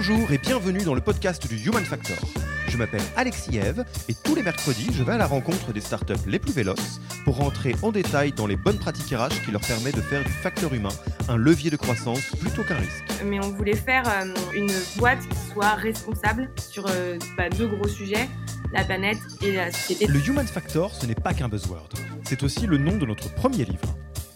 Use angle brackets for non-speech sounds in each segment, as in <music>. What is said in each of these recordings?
Bonjour et bienvenue dans le podcast du Human Factor. Je m'appelle Alexis Eve et tous les mercredis, je vais à la rencontre des startups les plus véloces pour rentrer en détail dans les bonnes pratiques RH qui leur permettent de faire du facteur humain un levier de croissance plutôt qu'un risque. Mais on voulait faire euh, une boîte qui soit responsable sur euh, bah, deux gros sujets, la planète et la société. Le Human Factor, ce n'est pas qu'un buzzword. C'est aussi le nom de notre premier livre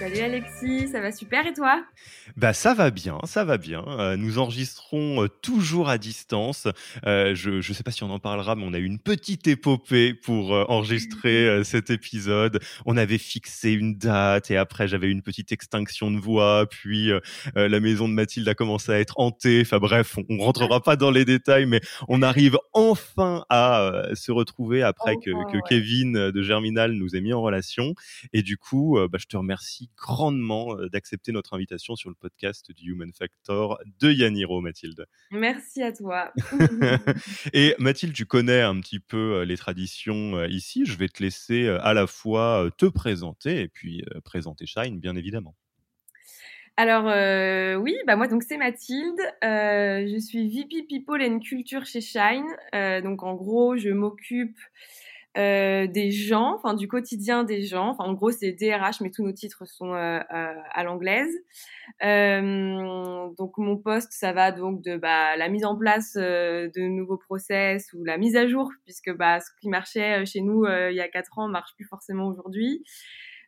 Salut Alexis, ça va super et toi? Bah ça va bien, ça va bien. Euh, nous enregistrons euh, toujours à distance. Euh, je ne sais pas si on en parlera, mais on a eu une petite épopée pour enregistrer <laughs> cet épisode. On avait fixé une date et après j'avais une petite extinction de voix. Puis la maison de Mathilde a commencé à être hantée. Enfin bref, on, on rentrera pas dans les détails, mais on arrive enfin à se retrouver après que, que Kevin de Germinal nous ait mis en relation. Et du coup, bah, je te remercie grandement d'accepter notre invitation sur le podcast du Human Factor de Yaniro, Mathilde. Merci à toi. <laughs> <laughs> et Mathilde, tu connais un petit peu euh, les traditions euh, ici. Je vais te laisser euh, à la fois te présenter et puis présenter Shine, bien évidemment. Alors oui, bah moi donc c'est Mathilde, je suis VP People and Culture chez Shine. donc en gros, je m'occupe euh, des gens, enfin du quotidien des gens. Enfin en gros c'est DRH, mais tous nos titres sont euh, euh, à l'anglaise. donc mon poste, ça va donc de bah, la mise en place de nouveaux process ou la mise à jour, puisque bah, ce qui marchait chez nous il y a quatre ans marche plus forcément aujourd'hui.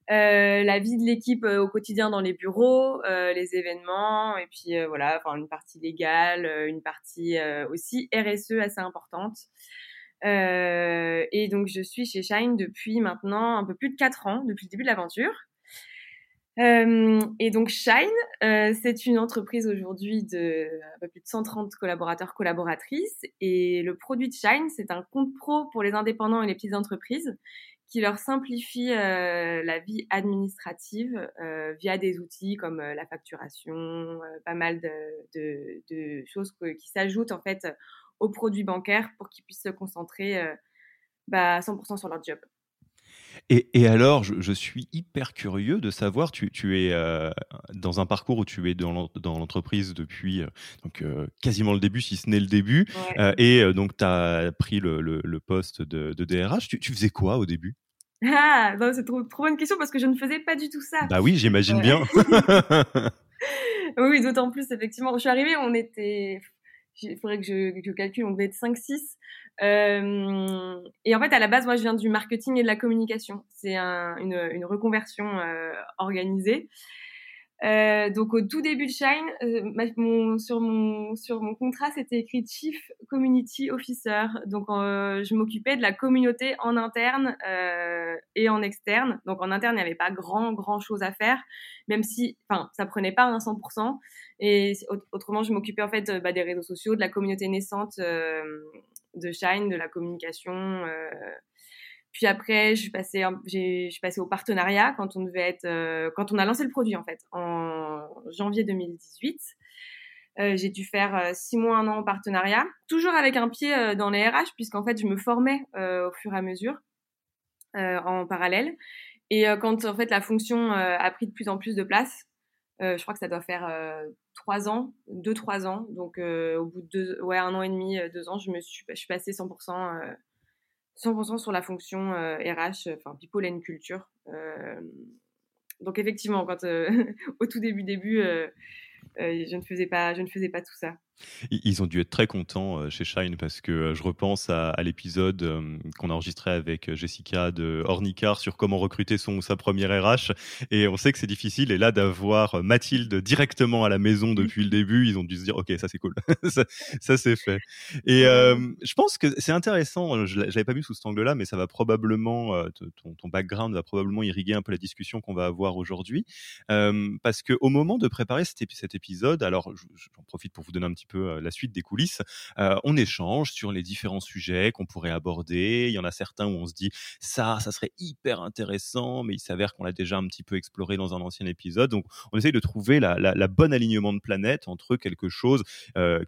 la vie de l'équipe au quotidien dans les bureaux, les événements, et puis voilà, enfin une partie légale, une partie aussi RSE assez importante. Euh, et donc, je suis chez Shine depuis maintenant un peu plus de 4 ans, depuis le début de l'aventure. Euh, et donc Shine, euh, c'est une entreprise aujourd'hui de un peu plus de 130 collaborateurs collaboratrices et le produit de Shine, c'est un compte pro pour les indépendants et les petites entreprises qui leur simplifie la vie administrative via des outils comme la facturation, pas mal de choses qui s'ajoutent en fait aux produits bancaires pour qu'ils puissent se concentrer euh, bah, 100% sur leur job. Et, et alors, je, je, suis hyper curieux de savoir, tu, tu es euh, dans un parcours où tu es dans l'entreprise depuis euh, donc, quasiment le début, si ce n'est le début, et donc tu as pris le, le, le poste de, de DRH. Tu, tu, faisais quoi au début? <laughs> Ah, c'est trop, trop bonne question parce que je ne faisais pas du tout ça. Bah oui, j'imagine bien. <laughs> <laughs> oui, d'autant plus, effectivement. Je suis arrivée, on était il faudrait que je, que je, calcule, on devait être 5-6. Euh, et en fait, à la base, moi, je viens du marketing et de la communication. C'est un, une, une, reconversion euh, organisée. Euh, donc au tout début de Shine, euh, mon, sur, mon, sur mon contrat, c'était écrit Chief Community Officer. Donc euh, je m'occupais de la communauté en interne euh, et en externe. Donc en interne, il n'y avait pas grand, grand chose à faire, même si, enfin, ça prenait pas un 100%. Et autrement, je m'occupais en fait bah, des réseaux sociaux, de la communauté naissante de Shine, de la communication puis après, je suis passée, je suis passée au partenariat quand on devait être, euh, quand on a lancé le produit en fait, en janvier 2018. Euh, j'ai dû faire euh, six mois, un an au partenariat, toujours avec un pied euh, dans les RH, puisqu'en fait, je me formais au fur et à mesure en parallèle. Et quand en fait la fonction a pris de plus en plus de place, je crois que ça doit faire trois ans, deux trois ans. Donc au bout de deux, ouais, un an et demi, deux ans, je me suis, je suis passée 100% 100% sur la fonction RH, euh, enfin people and culture. Euh, donc effectivement, quand <laughs> au tout début début, je ne faisais pas, je ne faisais pas tout ça. Ils ont dû être très contents euh, chez Shine parce que euh, je repense à, l'épisode euh, qu'on a enregistré avec Jessica de Ornicar sur comment recruter son sa première RH et on sait que c'est difficile. Et là d'avoir Mathilde directement à la maison depuis le début, ils ont dû se dire ok ça c'est cool, <laughs> ça, c'est fait. Et je pense que c'est intéressant, je l'avais pas vu sous cet angle-là, mais ça va probablement ton, ton, background va probablement irriguer un peu la discussion qu'on va avoir aujourd'hui. Parce que au moment de préparer cet, cet épisode, alors j'en profite pour vous donner un petit peu la suite des coulisses. on échange sur les différents sujets qu'on pourrait aborder. Il y en a certains où on se dit ça, ça serait hyper intéressant, mais il s'avère qu'on l'a déjà un petit peu exploré dans un ancien épisode. Donc on essaye de trouver la, la, bonne alignement de planète entre quelque chose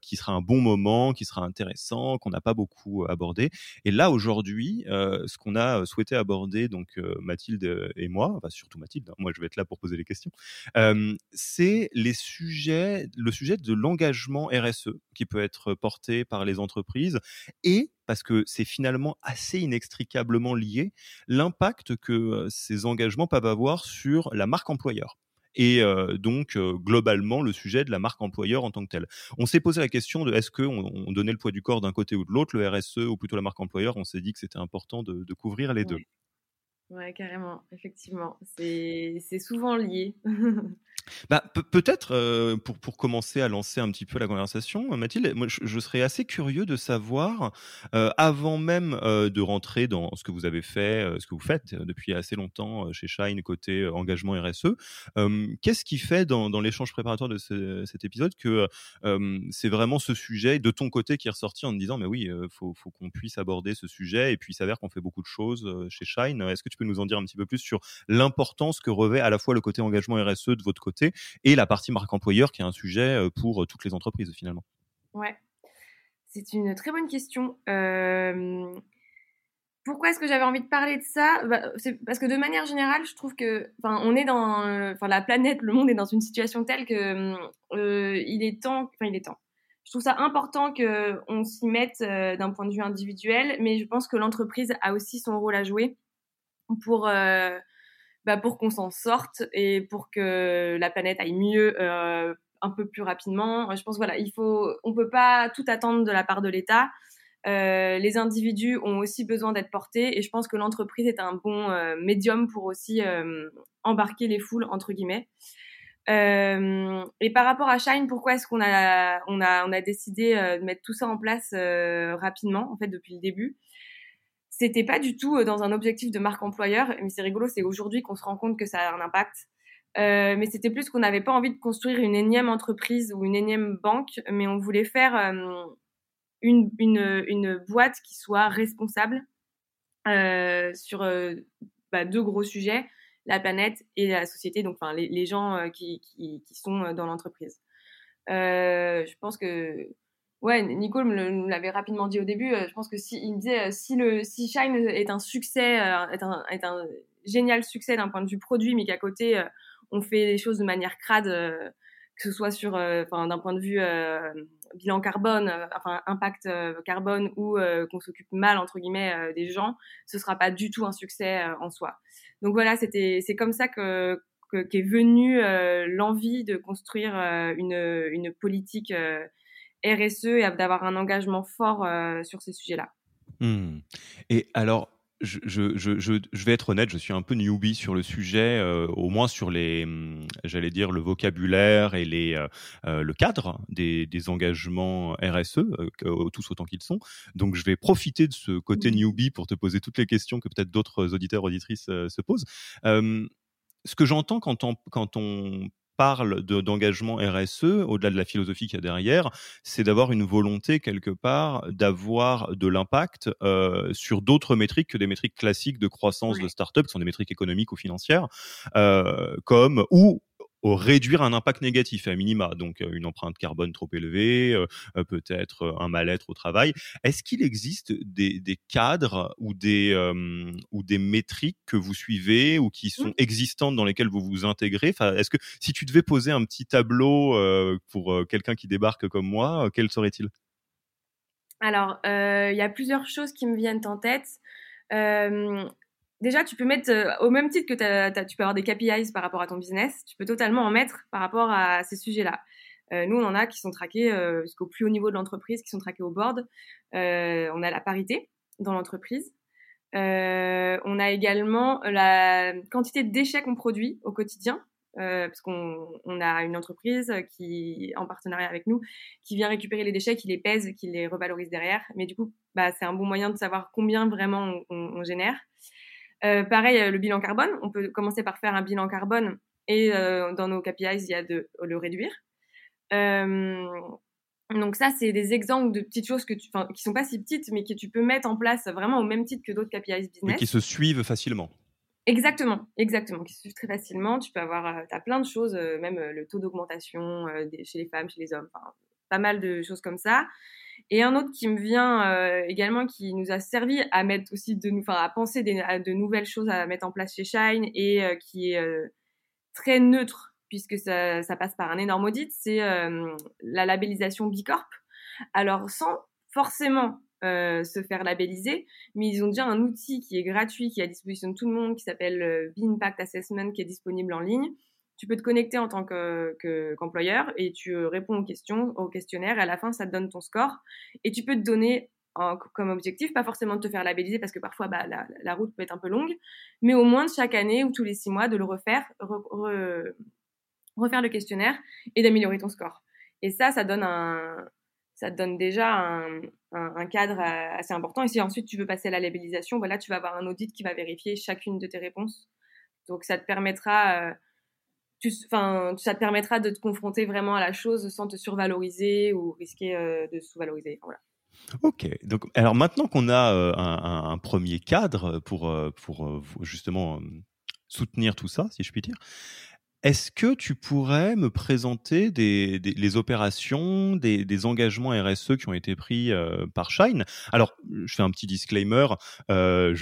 qui sera un bon moment, qui sera intéressant, qu'on n'a pas beaucoup abordé. Et là aujourd'hui, ce qu'on a souhaité aborder, donc Mathilde et moi, surtout Mathilde, hein, moi je vais être là pour poser les questions, c'est les sujets, le sujet de l'engagement Qui peut être porté par les entreprises et parce que c'est finalement assez inextricablement lié, l'impact que ces engagements peuvent avoir sur la marque employeur et donc globalement le sujet de la marque employeur en tant que telle. On s'est posé la question de est-ce qu'on on donnait le poids du corps d'un côté ou de l'autre, le RSE ou plutôt la marque employeur? On s'est dit que c'était important de, couvrir les deux. Ouais, carrément, effectivement. C'est souvent lié. <laughs> Bah, peut-être euh, pour, pour commencer à lancer un petit peu la conversation, Mathilde, moi, je, serais assez curieux de savoir, euh, avant même euh, de rentrer dans ce que vous avez fait, ce que vous faites depuis assez longtemps chez Shine côté engagement RSE, qu'est-ce qui fait dans, dans l'échange préparatoire de cet épisode que c'est vraiment ce sujet de ton côté qui est ressorti en te disant mais oui, il faut, faut qu'on puisse aborder ce sujet et puis il s'avère qu'on fait beaucoup de choses chez Shine. Est-ce que tu peux nous en dire un petit peu plus sur l'importance que revêt à la fois le côté engagement RSE de votre côté et la partie marque employeur qui est un sujet euh, pour euh, toutes les entreprises finalement. Ouais, c'est une très bonne question. Euh, pourquoi est-ce que j'avais envie de parler de ça? Bah, parce que de manière générale, je trouve que, on est dans, enfin, la planète, le monde est dans une situation telle que il est temps, enfin, il est temps. Je trouve ça important que on s'y mette d'un point de vue individuel, mais je pense que l'entreprise a aussi son rôle à jouer pour bah, pour qu'on s'en sorte et pour que la planète aille mieux euh, un peu plus rapidement. Je pense voilà, il faut, on peut pas tout attendre de la part de l'État. Euh, les individus ont aussi besoin d'être portés et je pense que l'entreprise est un bon euh, médium pour aussi euh, embarquer les foules entre guillemets. Euh, et par rapport à Shine, pourquoi est-ce qu'on a, on a, on a décidé de mettre tout ça en place rapidement, en fait, depuis le début? C'était pas du tout euh, dans un objectif de marque employeur, mais c'est rigolo, c'est aujourd'hui qu'on se rend compte que ça a un impact. Euh, mais c'était plus qu'on n'avait pas envie de construire une énième entreprise ou une énième banque, mais on voulait faire euh, une, une, une, boîte qui soit responsable sur bah, deux gros sujets, la planète et la société, donc les, gens qui, qui, qui, sont dans l'entreprise. je pense que Ouais, Nicole me l'avait rapidement dit au début. Euh, je pense que si il me disait euh, si le si Shine est un succès, euh, est un, est un génial succès d'un point de vue produit, mais qu'à côté on fait les choses de manière crade, que ce soit sur, enfin d'un point de vue bilan carbone, enfin impact carbone ou qu'on s'occupe mal entre guillemets des gens, ce sera pas du tout un succès en soi. Donc voilà, c'était c'est comme ça que qu'est venue l'envie de construire une une politique RSE et d'avoir un engagement fort euh, sur ces sujets-là. Mmh. Et alors, je, je, je, je, vais être honnête, je suis un peu newbie sur le sujet, euh, au moins sur les, hum, j'allais dire, le vocabulaire et les, euh, le cadre des, des engagements RSE, tous autant qu'ils sont. Donc, je vais profiter de ce côté newbie pour te poser toutes les questions que peut-être d'autres auditeurs, auditrices se posent. ce que j'entends quand on, quand on parle d'engagement RSE, au-delà de la philosophie qu'il y a derrière, c'est d'avoir une volonté quelque part d'avoir de l'impact euh, sur d'autres métriques que des métriques classiques de croissance de start-up, qui sont des métriques économiques ou financières, euh, comme ou réduire un impact négatif à minima, donc euh, une empreinte carbone trop élevée, euh, euh, peut-être un mal-être au travail. Est-ce qu'il existe des, cadres ou des, ou des métriques que vous suivez ou qui sont existantes dans lesquelles vous vous intégrez? Enfin, Est-ce que si tu devais poser un petit tableau pour quelqu'un qui débarque comme moi, quel serait-il? Alors, il y a plusieurs choses qui me viennent en tête. Déjà, tu peux mettre, euh, au même titre que tu peux avoir des KPIs par rapport à ton business, tu peux totalement en mettre par rapport à ces sujets-là. Euh, nous, on en a qui sont traqués euh, jusqu'au plus haut niveau de l'entreprise, qui sont traqués au board. on a la parité dans l'entreprise. on a également la quantité de déchets qu'on produit au quotidien, parce qu'on on a une entreprise qui, en partenariat avec nous, qui vient récupérer les déchets, qui les pèse, qui les revalorise derrière. Mais du coup, bah, c'est un bon moyen de savoir combien vraiment on génère. Euh, pareil, euh, le bilan carbone, on peut commencer par faire un bilan carbone et euh, dans nos KPIs, il y a de le réduire. donc ça, c'est des exemples de petites choses que tu, qui sont pas si petites, mais que tu peux mettre en place vraiment au même titre que d'autres KPIs business. qui se suivent facilement. Exactement, exactement, qui se suivent très facilement. Tu peux avoir, as plein de choses, même le taux d'augmentation chez les femmes, chez les hommes, pas mal de choses comme ça. Et un autre qui me vient euh, également, qui nous a servi à mettre aussi de, enfin, à penser des, à de nouvelles choses à mettre en place chez Shine et euh, qui est euh, très neutre puisque ça, ça, passe par un énorme audit, c'est la labellisation Bicorp. Alors sans forcément se faire labelliser, mais ils ont déjà un outil qui est gratuit, qui est à disposition de tout le monde, qui s'appelle B-Impact Assessment, qui est disponible en ligne tu peux te connecter en tant qu'employeur et tu réponds aux questions, au questionnaire, et à la fin, ça te donne ton score. Et tu peux te donner comme objectif, pas forcément de te faire labelliser parce que parfois bah, la, route peut être un peu longue, mais au moins chaque année ou tous les six mois de le refaire, refaire le questionnaire et d'améliorer ton score. Et ça, ça donne un, ça donne déjà un, un, cadre assez important. Et si ensuite tu veux passer à la labellisation, voilà, tu vas avoir un audit qui va vérifier chacune de tes réponses. Donc ça te permettra enfin, ça te permettra de te confronter vraiment à la chose sans te survaloriser ou risquer euh, de sous-valoriser. Voilà. Ok, donc alors maintenant qu'on a euh, un, premier cadre pour, euh, pour justement soutenir tout ça, si je puis dire, est-ce que tu pourrais me présenter des, les opérations, des, engagements RSE qui ont été pris euh, par Shine? Alors, je fais un petit disclaimer. Euh,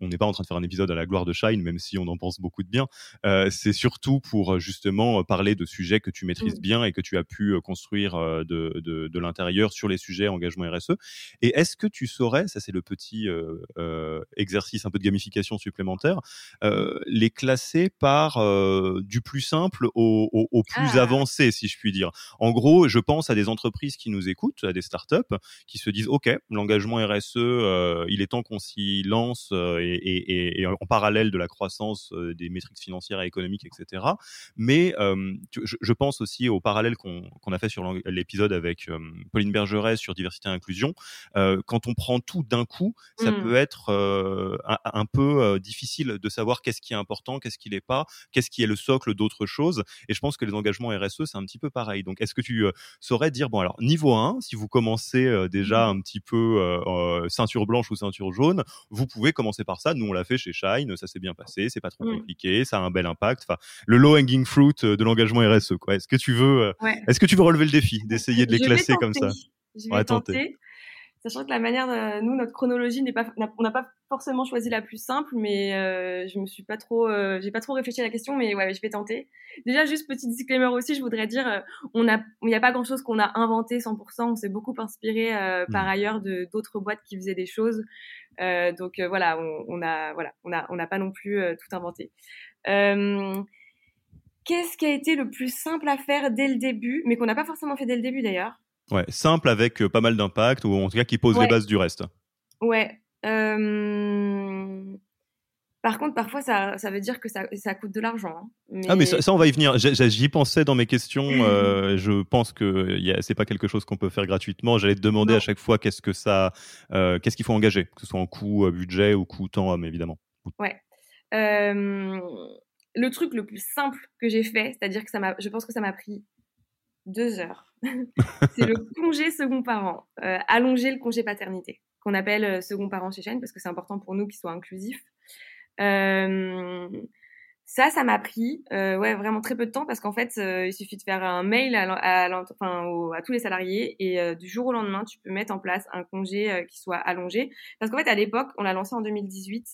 on n'est pas en train de faire un épisode à la gloire de Shine, même si on en pense beaucoup de bien. Euh, c'est surtout pour justement parler de sujets que tu maîtrises mmh. bien et que tu as pu construire de, de, l'intérieur sur les sujets engagement RSE. Et est-ce que tu saurais, ça c'est le petit exercice un peu de gamification supplémentaire, les classer par du plus simple au, plus ah. avancé, si je puis dire. En gros, je pense à des entreprises qui nous écoutent, à des startups, qui se disent, OK, l'engagement RSE, euh, il est temps qu'on s'y lance euh, et, en parallèle de la croissance euh, des métriques financières et économiques, etc. Mais je, pense aussi au parallèle qu'on a fait sur l'épisode avec Pauline Bergeret sur diversité et inclusion. quand on prend tout d'un coup, ça mmh. peut être un, un, peu difficile de savoir qu'est-ce qui est important, qu'est-ce qui n'est pas, qu'est-ce qui est le socle d'autres choses. Et je pense que les engagements RSE, c'est un petit peu pareil. Donc, est-ce que tu euh, saurais dire, bon, alors, niveau 1, si vous commencez euh, déjà mmh. un petit peu euh, ceinture blanche ou ceinture jaune, vous pouvez commencer par ça. Nous, on l'a fait chez Shine, ça s'est bien passé, c'est pas trop mmh. compliqué, ça a un bel impact. Enfin, le low hanging fruit de l'engagement RSE, quoi. Est-ce que tu veux, est-ce que tu veux relever le défi d'essayer de les classer comme ça? Je vais tenter sachant que la manière, de, nous, notre chronologie n'est pas, on n'a pas forcément choisi la plus simple, mais euh, je me suis pas trop, euh, j'ai pas trop réfléchi à la question, mais ouais, je vais tenter. Déjà, juste petit disclaimer aussi, je voudrais dire, euh, on a, il n'y a pas grand chose qu'on a inventé 100%, on s'est beaucoup inspiré par mmh. ailleurs de d'autres boîtes qui faisaient des choses, donc voilà, on, on, a, voilà, on a, on n'a pas non plus tout inventé. Qu'est-ce qui a été le plus simple à faire dès le début, mais qu'on n'a pas forcément fait dès le début d'ailleurs? Ouais, simple avec euh, pas mal d'impact, ou en tout cas qui pose les bases du reste. Ouais. Euh, Par contre, parfois, ça, ça veut dire que ça, ça coûte de l'argent. hein. Ah, mais ça, ça, on va y venir. J'y pensais dans mes questions. <laughs> euh, je pense que c'est pas quelque chose qu'on peut faire gratuitement. J'allais te demander Non. à chaque fois qu'est-ce que ça, euh, qu'est-ce qu'il faut engager, que ce soit en coût budget ou coût temps homme, évidemment. Ouais. Euh, le truc le plus simple que j'ai fait, c'est-à-dire que ça je pense que ça m'a pris deux heures, <laughs> c'est le congé second parent, euh, allonger le congé paternité, qu'on appelle euh, second parent chez Shane, parce que c'est important pour nous qu'il soit inclusif. Euh, ça, ça m'a pris euh, ouais, vraiment très peu de temps parce qu'en fait, il suffit de faire un mail à, à, tous les salariés et du jour au lendemain, tu peux mettre en place un congé qui soit allongé. Parce qu'en fait, à l'époque, on l'a lancé en 2018.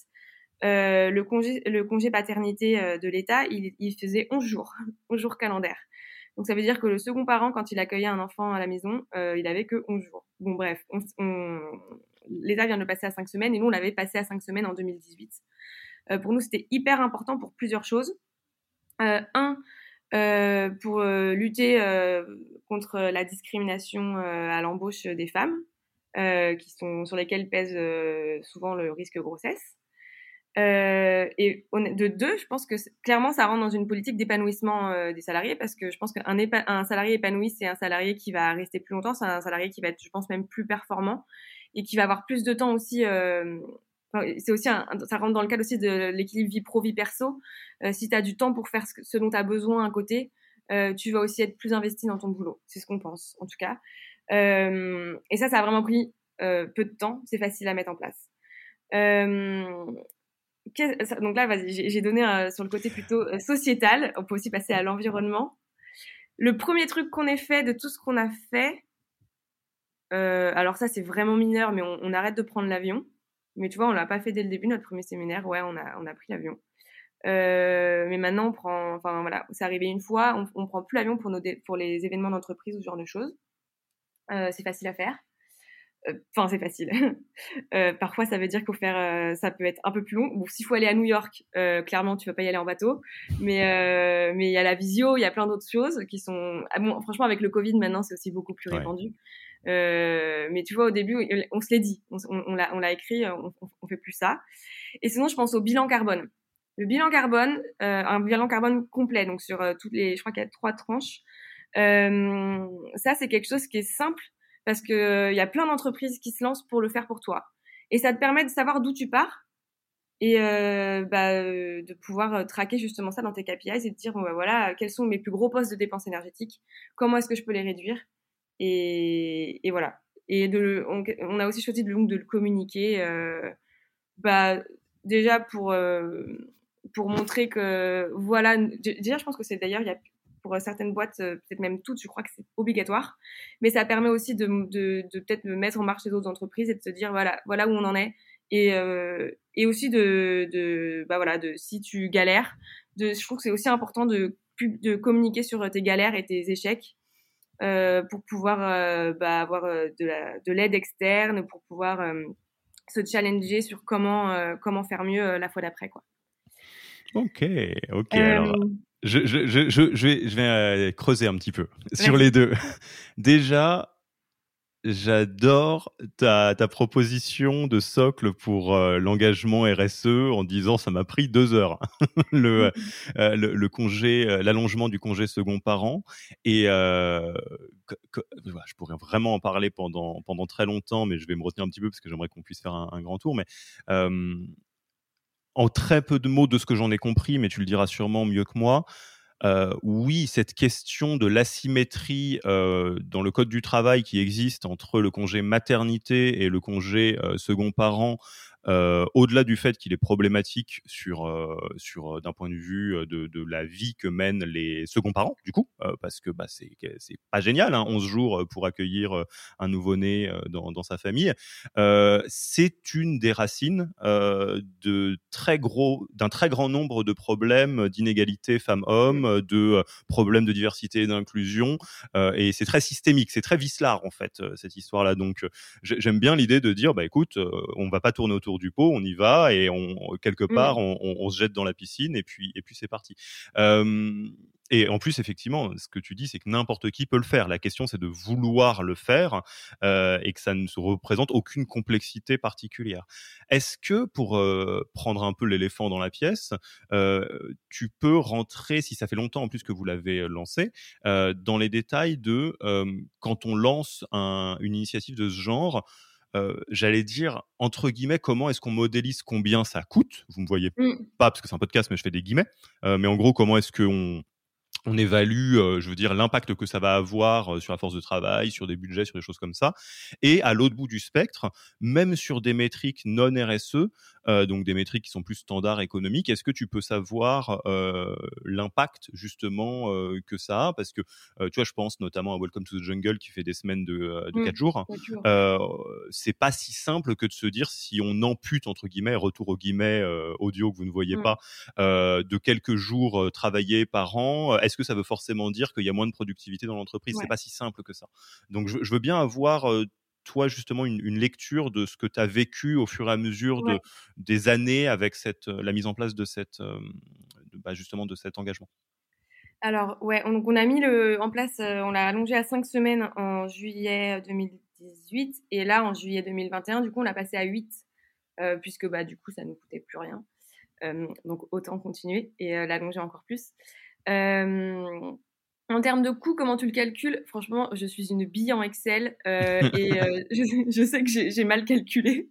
Euh, le congé, le congé paternité de l'État, il, il faisait 11 jours, 11 jours calendaires. Donc ça veut dire que le second parent, quand il accueillait un enfant à la maison, euh, il avait que 11 jours. Bon bref, on, on, l'État vient de le passer à 5 semaines et nous on l'avait passé à 5 semaines en 2018. Euh, pour nous c'était hyper important pour plusieurs choses. Euh, un, euh, pour euh, lutter euh, contre la discrimination à l'embauche des femmes, qui sont sur lesquelles pèse souvent le risque grossesse. Euh, et de deux, je pense que clairement ça rentre dans une politique d'épanouissement euh, des salariés parce que je pense qu'un salarié épanoui, c'est un salarié qui va rester plus longtemps, c'est un salarié qui va être, je pense, même plus performant et qui va avoir plus de temps aussi. euh, c'est aussi un, ça rentre dans le cadre aussi de l'équilibre vie pro vie perso. Euh, si tu as du temps pour faire ce, dont tu as besoin à côté, euh, tu vas aussi être plus investi dans ton boulot. C'est ce qu'on pense, en tout cas. Et ça, ça a vraiment pris peu de temps. C'est facile à mettre en place. Euh, donc là, j'ai donné euh, sur le côté plutôt euh, sociétal. On peut aussi passer à l'environnement. Le premier truc qu'on ait fait de tout ce qu'on a fait, euh, alors ça c'est vraiment mineur, mais on, arrête de prendre l'avion. Mais tu vois, on l'a pas fait dès le début notre premier séminaire. Ouais, on a on a pris l'avion. Euh, mais maintenant on prend, enfin voilà, c'est arrivé une fois, on, on prend plus l'avion pour pour les événements d'entreprise ou ce genre de choses. Euh, c'est facile à faire. Euh, Enfin, c'est facile. <laughs> Euh, parfois, ça veut dire qu'il faut faire, euh, ça peut être un peu plus long. Bon, s'il faut aller à New York, euh, clairement, tu vas pas y aller en bateau. Mais euh, mais il y a la visio, il y a plein d'autres choses qui sont. Ah bon, franchement, avec le Covid, maintenant, c'est aussi beaucoup plus Ouais. répandu. Euh, mais tu vois, au début, on se l'est dit, on, on, on l'a on l'a écrit, on, on, fait plus ça. Et sinon, je pense au bilan carbone. Le bilan carbone, euh, un bilan carbone complet, donc sur euh, toutes les, je crois qu'il y a trois tranches. Euh, ça, c'est quelque chose qui est simple parce que euh, il y a plein d'entreprises qui se lancent pour le faire pour toi. Et ça te permet de savoir d'où tu pars et euh, bah, euh, de pouvoir euh, traquer justement ça dans tes KPIs et de dire bon, bah, voilà quels sont mes plus gros postes de dépenses énergétiques, comment est-ce que je peux les réduire et, et voilà. Et de, on, on a aussi choisi de, donc, de le communiquer, euh, bah, déjà pour pour montrer que voilà. Déjà, je pense que c'est d'ailleurs il y a pour certaines boîtes, euh, peut-être même toutes, je crois que c'est obligatoire. Mais ça permet aussi de, de, de peut-être mettre en marche les autres entreprises et de se dire voilà, voilà où on en est. Et, euh, et aussi de, de, bah voilà, de si tu galères, de, je trouve que c'est aussi important de, de communiquer sur tes galères et tes échecs euh, pour pouvoir euh, bah, avoir euh, de, la, de l'aide externe, pour pouvoir euh, se challenger sur comment, euh, comment faire mieux euh, la fois d'après. Quoi. Ok, ok. Alors, je, je, je, je, vais, je vais euh, creuser un petit peu sur les deux. <laughs> Déjà, j'adore ta, ta proposition de socle pour euh, l'engagement RSE en disant ça m'a pris deux heures <laughs> le, euh, le, le, congé, l'allongement du congé second parent et euh, que, que, je pourrais vraiment en parler pendant pendant très longtemps, mais je vais me retenir un petit peu parce que j'aimerais qu'on puisse faire un, un, grand tour. Mais en très peu de mots de ce que j'en ai compris, mais tu le diras sûrement mieux que moi. Euh, oui, cette question de l'asymétrie euh, dans le code du travail qui existe entre le congé maternité et le congé euh, second parent, au-delà du fait qu'il est problématique sur, sur d'un point de vue de, de, la vie que mènent les seconds parents, du coup, parce que bah, c'est c'est pas génial, hein, 11 jours pour accueillir un nouveau-né dans, dans, sa famille. c'est une des racines de très gros, d'un très grand nombre de problèmes d'inégalité femmes-hommes, de problèmes de diversité et d'inclusion, et c'est très systémique, c'est très vicelard en fait cette histoire-là. Donc j'aime bien l'idée de dire, bah écoute, on va pas tourner autour du pot, on y va et on quelque part mmh. on, on, on, se jette dans la piscine et puis et puis c'est parti. Euh, et en plus, effectivement, ce que tu dis, c'est que n'importe qui peut le faire. La question, c'est de vouloir le faire euh, et que ça ne se représente aucune complexité particulière. Est-ce que, pour euh, prendre un peu l'éléphant dans la pièce, euh, tu peux rentrer, si ça fait longtemps en plus que vous l'avez lancé, dans les détails de quand on lance une initiative de ce genre j'allais dire, entre guillemets, comment est-ce qu'on modélise combien ça coûte? Vous ne me voyez mmh. pas parce que c'est un podcast, mais je fais des guillemets. mais en gros, comment est-ce qu'on on évalue, euh, je veux dire, l'impact que ça va avoir euh, sur la force de travail, sur des budgets, sur des choses comme ça. Et à l'autre bout du spectre, même sur des métriques non RSE, euh, donc des métriques qui sont plus standards économiques, est-ce que tu peux savoir l'impact justement que ça a? Parce que tu vois, je pense notamment à Welcome to the Jungle qui fait des semaines de, de 4 jours. c'est pas si simple que de se dire si on ampute entre guillemets, retour aux guillemets audio que vous ne voyez pas, de quelques jours travaillés par an. Est-ce que ça veut forcément dire qu'il y a moins de productivité dans l'entreprise? C'est pas si simple que ça. Donc je, veux bien avoir toi justement une, lecture de ce que tu as vécu au fur et à mesure de, des années avec cette, la mise en place de cette, bah, justement de cet engagement? Alors ouais, on, on a mis le, en place, on l'a allongé à cinq semaines en juillet 2018 et là en juillet 2021, du coup on l'a passé à 8 puisque bah du coup ça nous coûtait plus rien. donc autant continuer et l'allonger encore plus. Euh, en termes de coût, comment tu le calcules? Franchement, je suis une bille en Excel euh, et euh, <laughs> je, sais que j'ai mal calculé,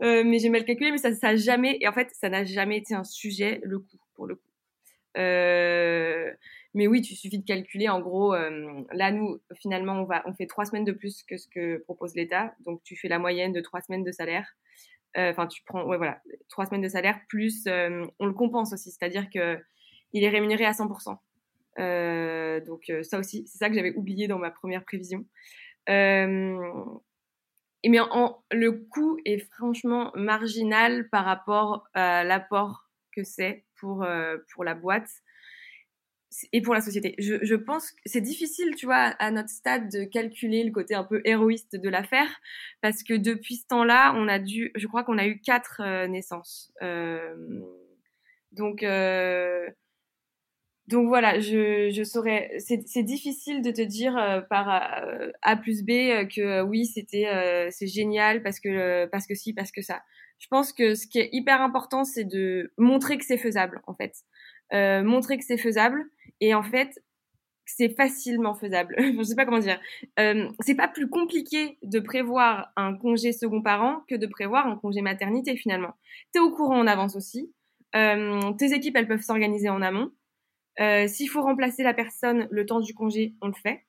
mais j'ai mal calculé, mais ça, ça jamais, et en fait, ça n'a jamais été un sujet, le coût, pour le coup. mais oui, tu suffit de calculer. En gros, là, nous, finalement, on, va, on fait trois semaines de plus que ce que propose l'État. Donc, tu fais la moyenne de trois semaines de salaire. Enfin, tu prends, ouais, voilà, trois semaines de salaire plus, on le compense aussi. C'est-à-dire que il est rémunéré à 100%. Euh, donc euh, ça aussi, c'est ça que j'avais oublié dans ma première prévision. Euh, mais le coût est franchement marginal par rapport à l'apport que c'est pour, pour la boîte et pour la société. Je, je pense que c'est difficile, tu vois, à notre stade de calculer le côté un peu héroïste de l'affaire, parce que depuis ce temps-là, on a dû, je crois qu'on a eu quatre naissances. donc, donc voilà, je, je saurais. C'est difficile de te dire euh, par euh, A plus B euh, que oui, c'était c'est génial parce que parce que si, parce que ça. Je pense que ce qui est hyper important, c'est de montrer que c'est faisable en fait, montrer que c'est faisable et en fait c'est facilement faisable. <laughs> je sais pas comment dire. c'est pas plus compliqué de prévoir un congé second parent que de prévoir un congé maternité finalement. T'es au courant en avance aussi. tes équipes elles peuvent s'organiser en amont. Euh, s'il faut remplacer la personne le temps du congé, on le fait.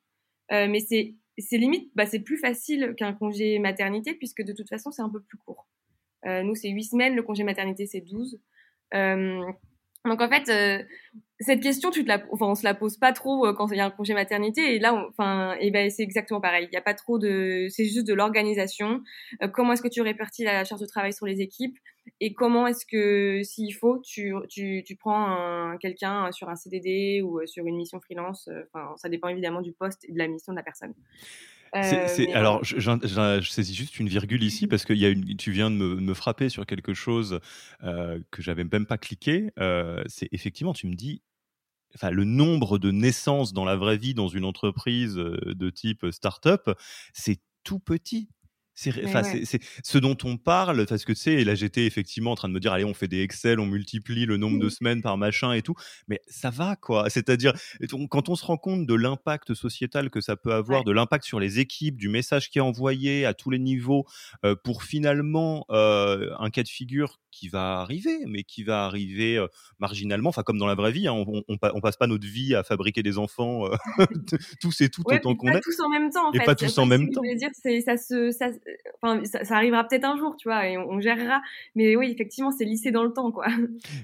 Euh, mais c'est c'est limite, bah, c'est plus facile qu'un congé maternité puisque de toute façon c'est un peu plus court. Euh, nous c'est 8 semaines, le congé maternité c'est 12. Euh, donc en fait, euh, cette question, tu te la, on se la pose pas trop euh, quand il y a un congé maternité. Et là, enfin, et ben c'est exactement pareil. Il n'y a pas trop de, c'est juste de l'organisation. Euh, comment est-ce que tu répartis la charge de travail sur les équipes? Et comment est-ce que, s'il faut, tu, tu, tu prends quelqu'un sur un CDD ou sur une mission freelance? Enfin, ça dépend évidemment du poste et de la mission de la personne. Euh, alors, je, saisis juste une virgule ici parce que y a une, tu viens de me, frapper sur quelque chose euh, que j'avais même pas cliqué. Euh, c'est effectivement, tu me dis, enfin, le nombre de naissances dans la vraie vie dans une entreprise de type start-up, c'est tout petit. C'est ce dont on parle, parce que tu sais, là j'étais effectivement en train de me dire, allez, on fait des Excel, on multiplie le nombre de mmh. semaines par machin et tout, mais ça va quoi. C'est-à-dire, quand on se rend compte de l'impact sociétal que ça peut avoir, de l'impact sur les équipes, du message qui est envoyé à tous les niveaux, euh, pour finalement euh, un cas de figure qui va arriver, mais qui va arriver euh, marginalement, enfin comme dans la vraie vie, hein, on, on, passe pas notre vie à fabriquer des enfants <laughs> tous et tout autant qu'on est. Pas tous en même temps. En et pas tous en même temps. Dire, ça se, ça, enfin, ça, arrivera peut-être un jour, tu vois, et on, gérera. Mais oui, effectivement, c'est lissé dans le temps, quoi.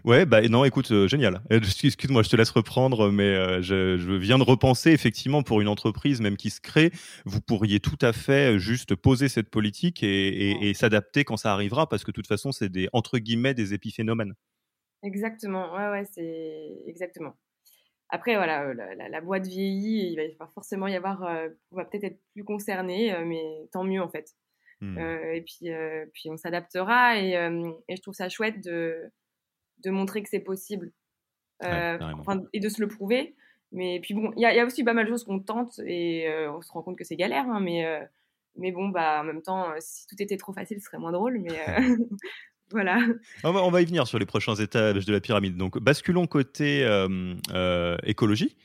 Ouais, bah non, écoute, euh, génial. Excuse-moi, je te laisse reprendre, mais je, je, viens de repenser, effectivement, pour une entreprise même qui se crée, vous pourriez tout à fait juste poser cette politique et, et, s'adapter quand ça arrivera, parce que de toute façon, c'est des, entre guillemets, des épiphénomènes. Exactement, ouais, ouais, c'est exactement. Après, voilà, la, la, boîte vieillit, il va forcément y avoir, on va peut-être être plus concerné, mais tant mieux en fait. Mmh. Euh, et puis, puis on s'adaptera et, et, je trouve ça chouette de, de montrer que c'est possible et de se le prouver. Mais puis bon, il y, a aussi pas mal de choses qu'on tente et on se rend compte que c'est galère, hein, mais, mais bon, bah, en même temps, si tout était trop facile, ce serait moins drôle. Mais <laughs> <laughs> voilà. On va, y venir sur les prochains étages de la pyramide. Donc, basculons côté écologie.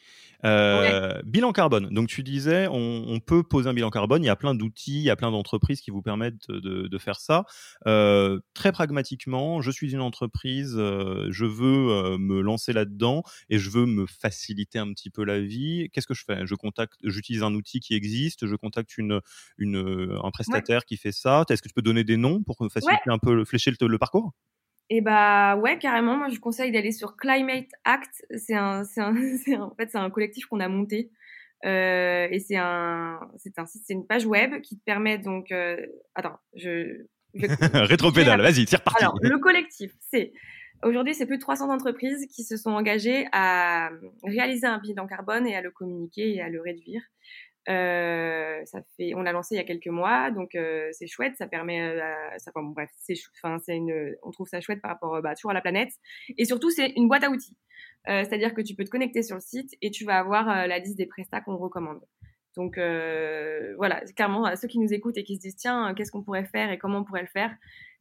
Euh, bilan carbone. Donc tu disais, on, peut poser un bilan carbone. Il y a plein d'outils, il y a plein d'entreprises qui vous permettent de, faire ça. Euh, très pragmatiquement, je suis une entreprise, euh, je veux me lancer là-dedans et je veux me faciliter un petit peu la vie. Qu'est-ce que je fais? Je contacte, j'utilise un outil qui existe, je contacte une, une un prestataire qui fait ça. Est-ce que tu peux donner des noms pour faciliter un peu flécher le parcours? Et bah ouais, carrément. Moi, je conseille d'aller sur Climate Act. <laughs> C'est un, c'est un, en fait, c'est un collectif qu'on a monté. Euh, et c'est un, c'est un c'est une page web qui te permet donc, euh, attends, je, je <laughs> rétropédale, vas-y, tire parti. Alors, le collectif, c'est aujourd'hui, c'est plus de 300 entreprises qui se sont engagées à réaliser un bilan carbone et à le communiquer et à le réduire. Euh, ça fait, on l'a lancé il y a quelques mois, donc euh, c'est chouette. Ça permet, euh, ça, bon, bref, c'est, enfin, c'est une, on trouve ça chouette par rapport, bah, toujours à la planète. Et surtout, c'est une boîte à outils. c'est-à-dire que tu peux te connecter sur le site et tu vas avoir la liste des prestats qu'on recommande. Donc euh, voilà, clairement, à ceux qui nous écoutent et qui se disent tiens, qu'est-ce qu'on pourrait faire et comment on pourrait le faire,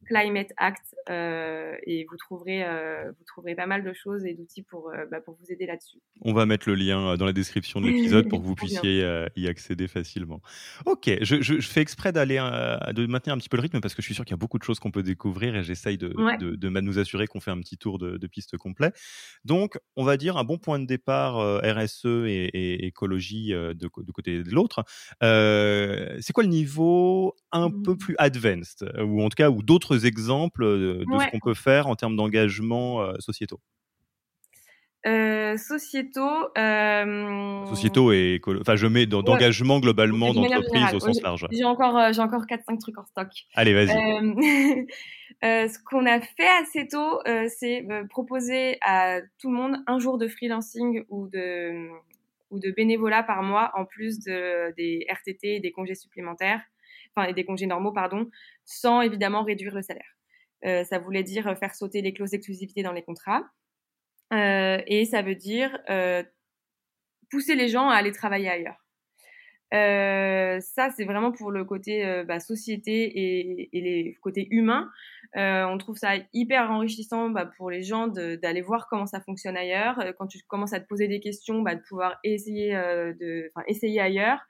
Climate Act euh, et vous trouverez, euh, vous trouverez pas mal de choses et d'outils pour, bah, pour vous aider là-dessus. On va mettre le lien dans la description de l'épisode pour que vous <laughs> puissiez y accéder facilement. Ok, je, je, fais exprès d'aller de maintenir un petit peu le rythme parce que je suis sûr qu'il y a beaucoup de choses qu'on peut découvrir et j'essaye de, de, de, nous assurer qu'on fait un petit tour de, piste complet. Donc, on va dire un bon point de départ RSE et, et écologie de, côté de l'autre. Euh, c'est quoi le niveau un peu mmh. plus advanced, euh, ou en tout cas, ou d'autres exemples de, ce qu'on peut faire en termes d'engagement euh, sociétaux? Sociétaux. Sociétaux et enfin je mets d'engagement globalement d'entreprise au sens large. J'ai encore j'ai encore quatre cinq trucs en stock. Allez vas-y. <laughs> ce qu'on a fait assez tôt, c'est proposer à tout le monde un jour de freelancing ou de ou de bénévolat par mois en plus de, des RTT et des congés supplémentaires, enfin des congés normaux pardon, sans évidemment réduire le salaire. Euh, ça voulait dire faire sauter les clauses d'exclusivité dans les contrats euh, et ça veut dire euh, pousser les gens à aller travailler ailleurs. Euh, ça, c'est vraiment pour le côté euh, bah, société et, les côtés humains. Euh, on trouve ça hyper enrichissant bah, pour les gens d'aller voir comment ça fonctionne ailleurs. Euh, quand tu commences à te poser des questions, bah, de pouvoir essayer, euh, de, essayer ailleurs,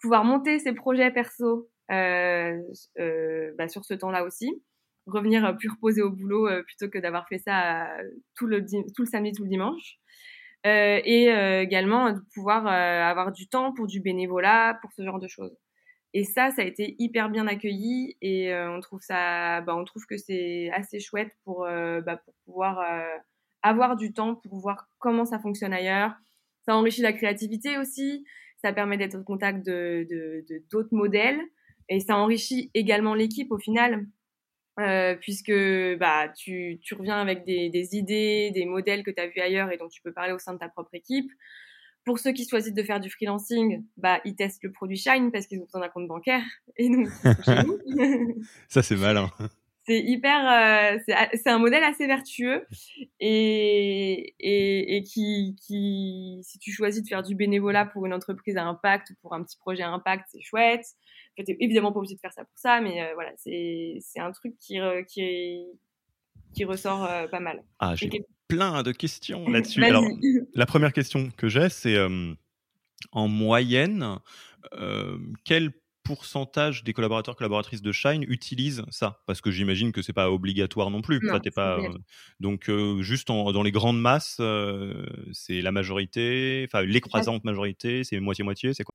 pouvoir monter ses projets perso bah, sur ce temps-là aussi revenir plus reposer au boulot plutôt que d'avoir fait ça tout le, tout le samedi, tout le dimanche. Euh, et euh, également de pouvoir euh, avoir du temps pour du bénévolat, pour ce genre de choses. Et ça, ça a été hyper bien accueilli et on trouve ça, bah, on trouve que c'est assez chouette pour, bah, pour pouvoir avoir du temps pour voir comment ça fonctionne ailleurs. Ça enrichit la créativité aussi, ça permet d'être au contact de d'autres de, modèles et ça enrichit également l'équipe au final euh, puisque bah, tu, tu reviens avec des, des, idées, des modèles que tu as vus ailleurs et dont tu peux parler au sein de ta propre équipe. Pour ceux qui choisissent de faire du freelancing, bah, ils testent le produit Shine parce qu'ils ont besoin d'un compte bancaire et nous. <laughs> <laughs> Ça, c'est malin. C'est hyper, euh, c'est un modèle assez vertueux et, et, et qui, qui, si tu choisis de faire du bénévolat pour une entreprise à impact ou pour un petit projet à impact, c'est chouette évidemment pas obligé de faire ça pour ça, mais euh, voilà, c'est un truc qui, qui, qui ressort euh, pas mal. Ah, j'ai plein de questions <laughs> là-dessus. Alors, <laughs> la première question que j'ai, c'est euh, en moyenne, quel pourcentage des collaborateurs collaboratrices de Shine utilisent ça? Parce que j'imagine que c'est pas obligatoire non plus. pas, donc juste dans les grandes masses, c'est la majorité, enfin l'écrasante majorité, c'est moitié moitié, c'est quoi?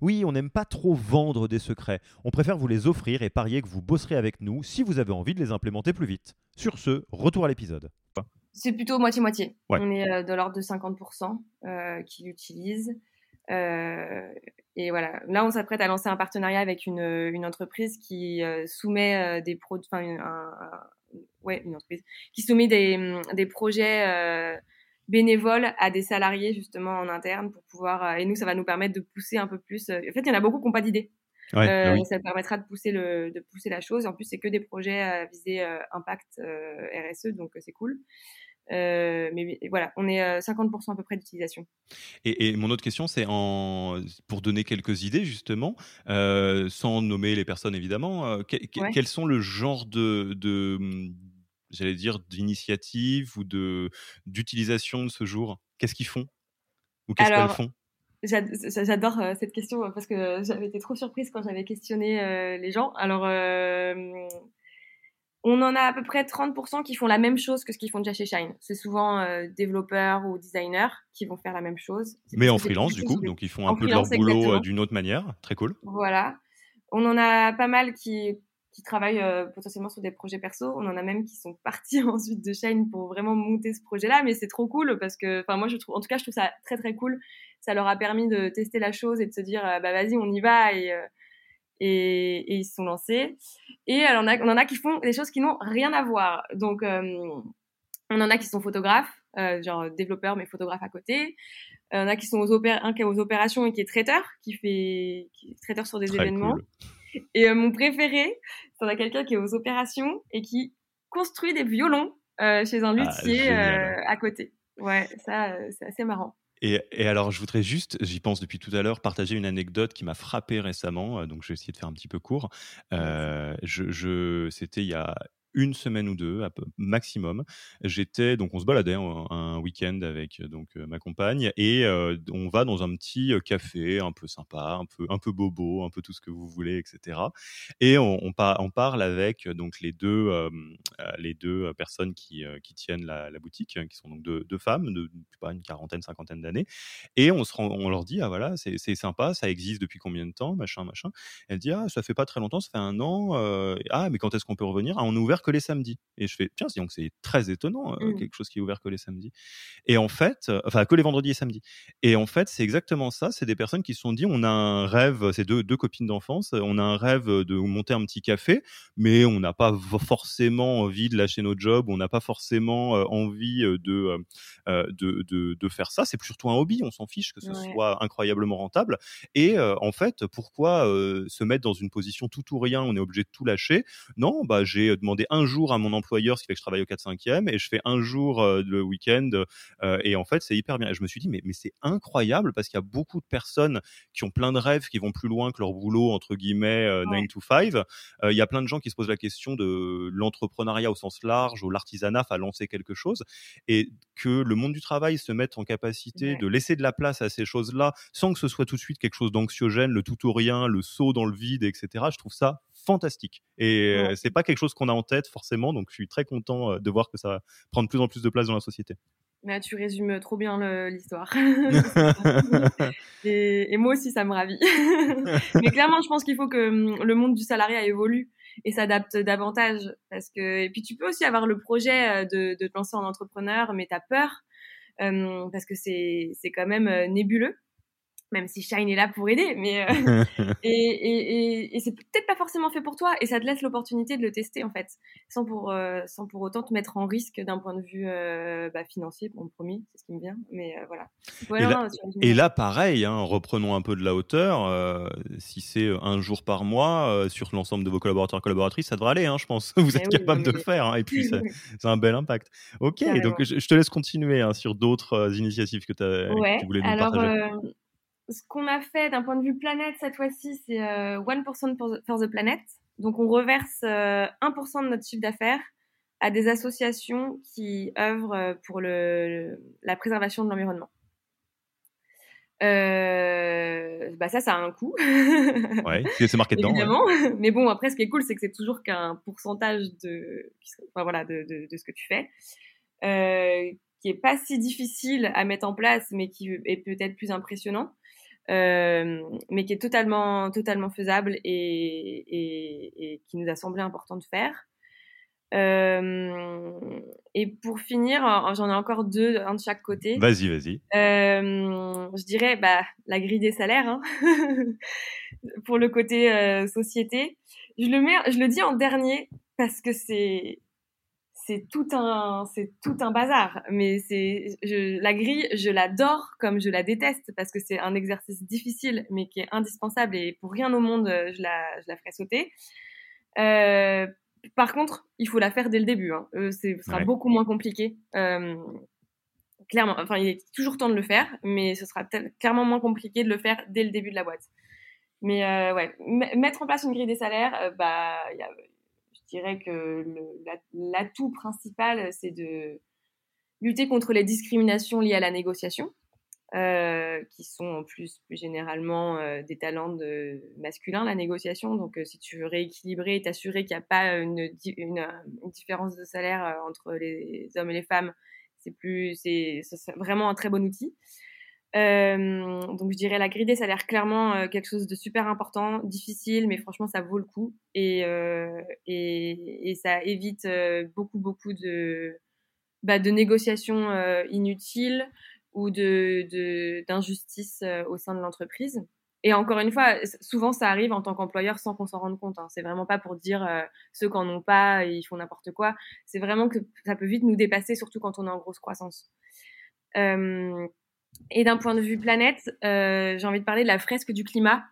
Oui, on n'aime pas trop vendre des secrets. On préfère vous les offrir et parier que vous bosserez avec nous si vous avez envie de les implémenter plus vite. Sur ce, retour à l'épisode. C'est plutôt moitié-moitié. On est euh, de l'ordre de 50% euh, qui l'utilisent. et voilà, là, on s'apprête à lancer un partenariat avec une, une entreprise qui soumet des produits, enfin, ouais, une entreprise qui soumet des, des projets bénévoles à des salariés justement en interne pour pouvoir et nous ça va nous permettre de pousser un peu plus en fait il y en a beaucoup qui n'ont pas d'idées. Bah ça permettra de pousser le de pousser la chose. En plus c'est que des projets à viser impact RSE donc c'est cool. Euh, mais voilà, on est à 50% à peu près d'utilisation. Et, mon autre question, c'est en... pour donner quelques idées justement, euh, sans nommer les personnes évidemment, euh, quels sont le genre de, de j'allais dire, d'initiative ou de d'utilisation de ce jour? Qu'est-ce qu'ils font? Ou qu'est-ce qu'elles font? J'adore cette question parce que j'avais été trop surprise quand j'avais questionné les gens. Alors, on en a à peu près 30% qui font la même chose que ce qu'ils font déjà chez Shine. C'est souvent euh, développeurs ou designers qui vont faire la même chose. Mais en freelance, du coup, donc ils font un peu leur boulot euh, d'une autre manière. Très cool. Voilà. On en a pas mal qui, qui travaillent euh, potentiellement sur des projets perso. On en a même qui sont partis <laughs> ensuite de Shine pour vraiment monter ce projet-là. Mais c'est trop cool parce que, enfin, moi, je trouve, en tout cas, je trouve ça très, très cool. Ça leur a permis de tester la chose et de se dire, bah, vas-y, on y va et et, ils se sont lancés. Et alors, on, a, on en a qui font des choses qui n'ont rien à voir. Donc, euh, on en a qui sont photographes, euh, genre développeurs mais photographes à côté. Euh, on en a qui sont aux, un qui est aux opérations et qui est traiteur, qui fait qui est traiteur sur des événements. Et mon préféré, c'est a quelqu'un qui est aux opérations et qui construit des violons chez un ah, luthier à côté. Ouais, ça, c'est assez marrant. Et, alors, je voudrais juste, j'y pense depuis tout à l'heure, partager une anecdote qui m'a frappé récemment. Donc, je vais essayer de faire un petit peu court. Euh, je, je C'était il y a une semaine ou deux maximum. J'étais donc on se baladait un, week-end avec donc ma compagne et on va dans un petit café un peu sympa, un peu un peu bobo, un peu tout ce que vous voulez, etc. Et on, on, on parle avec donc les deux les deux personnes qui, qui tiennent la, boutique, hein, qui sont donc deux, deux femmes de pas une quarantaine, cinquantaine d'années, et on se rend, on leur dit ah voilà c'est sympa, ça existe depuis combien de temps, machin machin? Elle dit ah ça fait pas très longtemps, ça fait un an. ah mais quand est-ce qu'on peut revenir? Ah, On est ouvert que les samedis. Et je fais, tiens, donc c'est très étonnant, euh, mmh. quelque chose qui est ouvert que les samedis. Et en fait, euh, enfin, que les vendredis et samedis. Et en fait, c'est exactement ça. C'est des personnes qui se sont dit, on a un rêve, c'est deux, deux copines d'enfance, on a un rêve de monter un petit café, mais on n'a pas forcément envie de lâcher nos jobs, on n'a pas forcément euh, envie de, de, de, de, faire ça. C'est surtout un hobby, on s'en fiche que ce soit incroyablement rentable. Et en fait, pourquoi se mettre dans une position tout ou rien, on est obligé de tout lâcher? Non, bah, j'ai demandé un jour à mon employeur, ce qui fait que je travaille au 4-5e, et je fais un jour euh, le week-end. Euh, et en fait, c'est hyper bien. Et je me suis dit, mais, mais c'est incroyable parce qu'il y a beaucoup de personnes qui ont plein de rêves, qui vont plus loin que leur boulot, entre guillemets, 9 euh, to 5. Il y a plein de gens qui se posent la question de l'entrepreneuriat au sens large, ou l'artisanat à lancer quelque chose. Et que le monde du travail se mette en capacité de laisser de la place à ces choses-là sans que ce soit tout de suite quelque chose d'anxiogène, le tout ou rien, le saut dans le vide, etc. Je trouve ça fantastique. Et c'est pas quelque chose qu'on a en tête forcément, donc je suis très content de voir que ça prend de plus en plus de place dans la société. Mais tu résumes trop bien l'histoire. <laughs> <laughs> et, moi aussi, ça me ravit. <laughs> Mais clairement, je pense qu'il faut que mmh, le monde du salariat évolue et s'adapte davantage. Parce que, et puis, tu peux aussi avoir le projet de, de te lancer en entrepreneur, mais tu as peur parce que c'est quand même nébuleux même si Shine est là pour aider, mais euh, <laughs> et, et, et, c'est peut-être pas forcément fait pour toi, et ça te laisse l'opportunité de le tester en fait, sans pour euh, sans pour autant te mettre en risque d'un point de vue euh, bah, financier, bon promis, c'est ce qui me vient, mais voilà. et, là, pareil, hein, reprenons un peu de la hauteur. si c'est un jour par mois sur l'ensemble de vos collaborateurs et collaboratrices, ça devrait aller, hein, je pense. <laughs> Vous êtes eh capable de le faire, hein, et puis <laughs> c'est un bel impact. Ok, donc je, te laisse continuer sur d'autres initiatives que, as, que tu voulais nous alors, partager ce qu'on a fait d'un point de vue planète cette fois-ci, c'est euh, 1% for the, Planet. Donc on reverse euh, 1% de notre chiffre d'affaires à des associations qui œuvrent euh, pour le, la préservation de l'environnement. Euh, bah ça, ça a un coût. <laughs> ouais, c'est marqué dedans. Évidemment. <laughs> Mais bon, après, ce qui est cool, c'est que c'est toujours qu'un pourcentage de, enfin, voilà, de, de, de, ce que tu fais, euh, qui est pas si difficile à mettre en place, mais qui est peut-être plus impressionnant. Euh, mais qui est totalement, totalement faisable et, et, et, qui nous a semblé important de faire. Euh, et pour finir, j'en ai encore deux, un de chaque côté. Vas-y, vas-y. Euh, je dirais bah, la grille des salaires hein, <laughs> pour le côté euh, société. Je le mets, je le dis en dernier parce que c'est c'est tout un c'est tout un bazar. Mais c'est la grille, je l'adore comme je la déteste parce que c'est un exercice difficile mais qui est indispensable et pour rien au monde je la je la ferai sauter. Euh, par contre, il faut la faire dès le début. Hein. Euh, ce sera beaucoup moins compliqué. Euh, clairement, enfin, il est toujours temps de le faire, mais ce sera clairement moins compliqué de le faire dès le début de la boîte. Mais euh, ouais, mettre en place une grille des salaires, bah, je dirais que l'atout principal, c'est de lutter contre les discriminations liées à la négociation. Euh, qui sont en plus généralement euh, des talents de masculins, la négociation. Donc, euh, si tu veux rééquilibrer et t'assurer qu'il n'y a pas une, une, une, différence de salaire entre les hommes et les femmes, c'est plus, c'est vraiment un très bon outil. Donc, je dirais la grille des salaires, clairement quelque chose de super important, difficile, mais franchement, ça vaut le coup et, et, ça évite beaucoup, beaucoup de, bah, négociations inutiles ou de d'injustice euh, au sein de l'entreprise. Et encore une fois, souvent ça arrive en tant qu'employeur sans qu'on s'en rende compte. Hein. C'est vraiment pas pour dire euh, ceux qui en ont pas, ils font n'importe quoi. C'est vraiment que ça peut vite nous dépasser, surtout quand on est en grosse croissance. Euh, et d'un point de vue planète, j'ai envie de parler de la fresque du climat.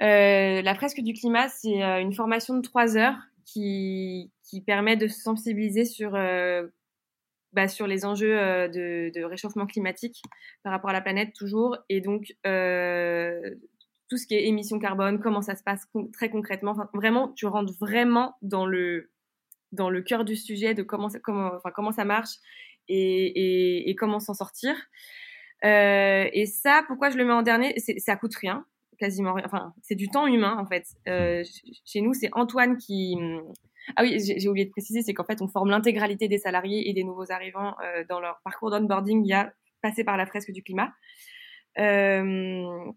la fresque du climat, c'est une formation de trois heures qui, permet de se sensibiliser sur bah, sur les enjeux euh, de, réchauffement climatique par rapport à la planète toujours. Et donc, euh, tout ce qui est émissions carbone, comment ça se passe très concrètement. vraiment, tu rentres vraiment dans le, dans le cœur du sujet de comment ça, comment, comment ça marche et, comment s'en sortir. Euh, et ça, pourquoi je le mets en dernier? Ça coûte rien, quasiment rien. Enfin, c'est du temps humain, en fait. chez nous, c'est Antoine qui ah oui, j'ai oublié de préciser, c'est qu'en fait, on forme l'intégralité des salariés et des nouveaux arrivants euh, dans leur parcours d'onboarding Il y a passé par la fresque du climat. Euh,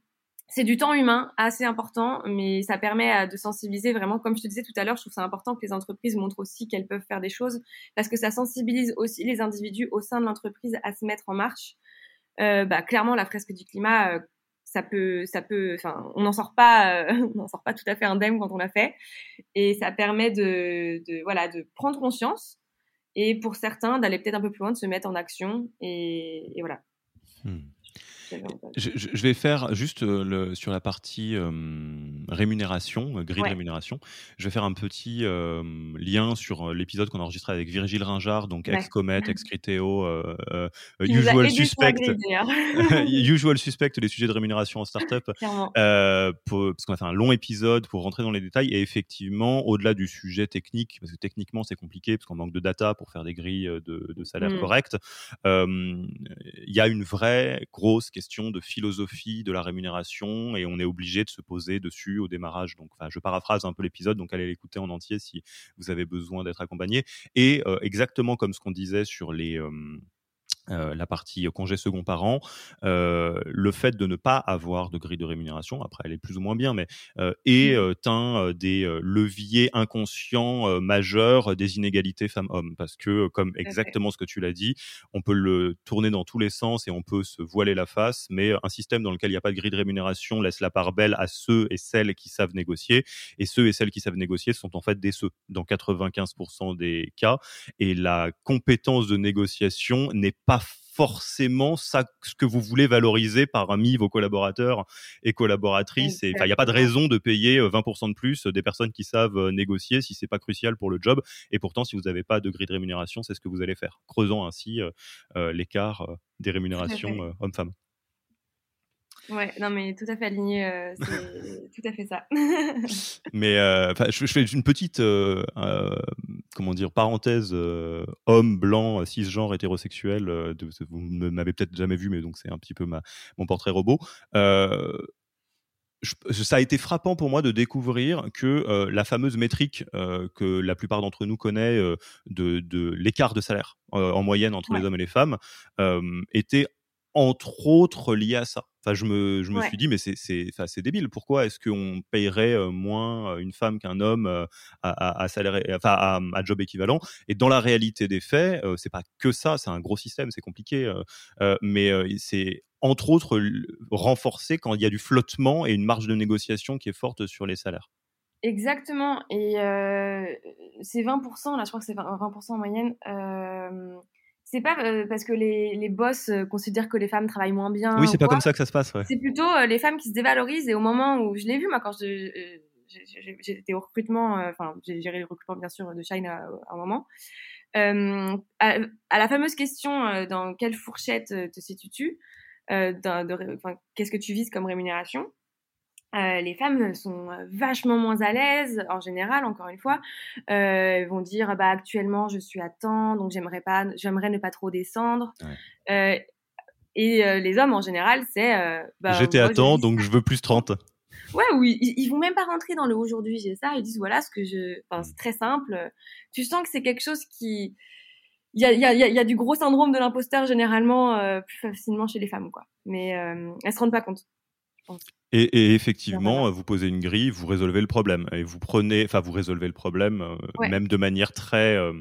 c'est du temps humain assez important, mais ça permet de sensibiliser vraiment, comme je te disais tout à l'heure, je trouve ça important que les entreprises montrent aussi qu'elles peuvent faire des choses, parce que ça sensibilise aussi les individus au sein de l'entreprise à se mettre en marche. Euh, bah, clairement, la fresque du climat, ça peut, ça peut, enfin, on n'en sort pas, euh, <laughs> on n'en sort pas tout à fait indemne quand on l'a fait, et ça permet de, de, voilà, de prendre conscience, et pour certains d'aller peut-être un peu plus loin, de se mettre en action, et, voilà. Hmm. Je, vais faire juste euh, le, sur la partie euh, rémunération, euh, grille de rémunération. Je vais faire un petit lien sur l'épisode qu'on a enregistré avec Virgile Ringard, donc ex-Comet, <laughs> ex-Criteo, <laughs> <laughs> usual suspect. usual suspect, les sujets de rémunération en startup. parce qu'on a fait un long épisode pour rentrer dans les détails. Et effectivement, au-delà du sujet technique, parce que techniquement c'est compliqué, parce qu'on manque de data pour faire des grilles de, de salaire mmh. correctes, il y a une vraie grosse question de philosophie de la rémunération et on est obligé de se poser dessus au démarrage. Donc, enfin, je paraphrase un peu l'épisode, donc allez l'écouter en entier si vous avez besoin d'être accompagné. Et euh, exactement comme ce qu'on disait sur les euh, euh, la partie congé second parent, euh, le fait de ne pas avoir de grille de rémunération, après elle est plus ou moins bien, mais euh, est mmh. un des leviers inconscients majeurs des inégalités femmes-hommes. Parce que, comme exactement ce que tu l'as dit, on peut le tourner dans tous les sens et on peut se voiler la face, mais un système dans lequel il n'y a pas de grille de rémunération laisse la part belle à ceux et celles qui savent négocier. Et ceux et celles qui savent négocier sont en fait des ceux dans 95% des cas. Et la compétence de négociation n'est pas forcément ça ce que vous voulez valoriser parmi vos collaborateurs et collaboratrices. Et il n'y a pas de raison de payer 20% euh, de plus des personnes qui savent euh, négocier si c'est pas crucial pour le job. Et pourtant, si vous n'avez pas de grille de rémunération, c'est ce que vous allez faire, creusant ainsi euh, l'écart des rémunérations hommes-femmes. Ouais, non, mais tout à fait aligné, euh, c'est <laughs> tout à fait ça. <laughs> mais euh, je, fais une petite, euh, comment dire, parenthèse homme, blanc, cisgenre, hétérosexuel. De, vous ne m'avez peut-être jamais vu, mais donc c'est un petit peu ma, mon portrait robot. ça a été frappant pour moi de découvrir que la fameuse métrique que la plupart d'entre nous connaît de, de l'écart de salaire en moyenne entre les hommes et les femmes était entre autres lié à ça. Enfin, je me, je me suis dit, mais c'est, c'est, c'est débile. Pourquoi est-ce qu'on payerait moins une femme qu'un homme à, à, salaire, enfin, à, à, job équivalent? Et dans la réalité des faits, c'est pas que ça. C'est un gros système, c'est compliqué, mais c'est entre autres, renforcer quand il y a du flottement et une marge de négociation qui est forte sur les salaires. Exactement. Et euh, c'est 20%, là je crois que c'est 20%, en moyenne. Euh, c'est pas euh, parce que les, les boss euh, considèrent que les femmes travaillent moins bien. Oui, c'est pas comme ça que ça se passe. C'est plutôt les femmes qui se dévalorisent. Et au moment où je l'ai vu, moi, quand j'étais au recrutement, enfin, j'ai géré le recrutement bien sûr de Shine à, un moment. Euh, à, la fameuse question dans quelle fourchette te situes-tu, qu'est-ce que tu vises comme rémunération euh, les femmes sont vachement moins à l'aise en général encore une fois. Euh, vont dire bah actuellement je suis à temps donc j'aimerais pas j'aimerais ne pas trop descendre. Euh, et euh, les hommes en général c'est euh, bah, j'étais à temps donc je veux plus 30 ouais oui ils, ils, vont même pas rentrer dans le aujourd'hui j'ai ça ils disent voilà ce que je enfin c'est très simple. Tu sens que c'est quelque chose qui il y a, y, a, y a du gros syndrome de l'imposteur généralement plus facilement chez les femmes quoi. Mais elles se rendent pas compte je pense et, effectivement, vous posez une grille, vous résolvez le problème. Et vous prenez, enfin, vous résolvez le problème euh, même de manière très, euh,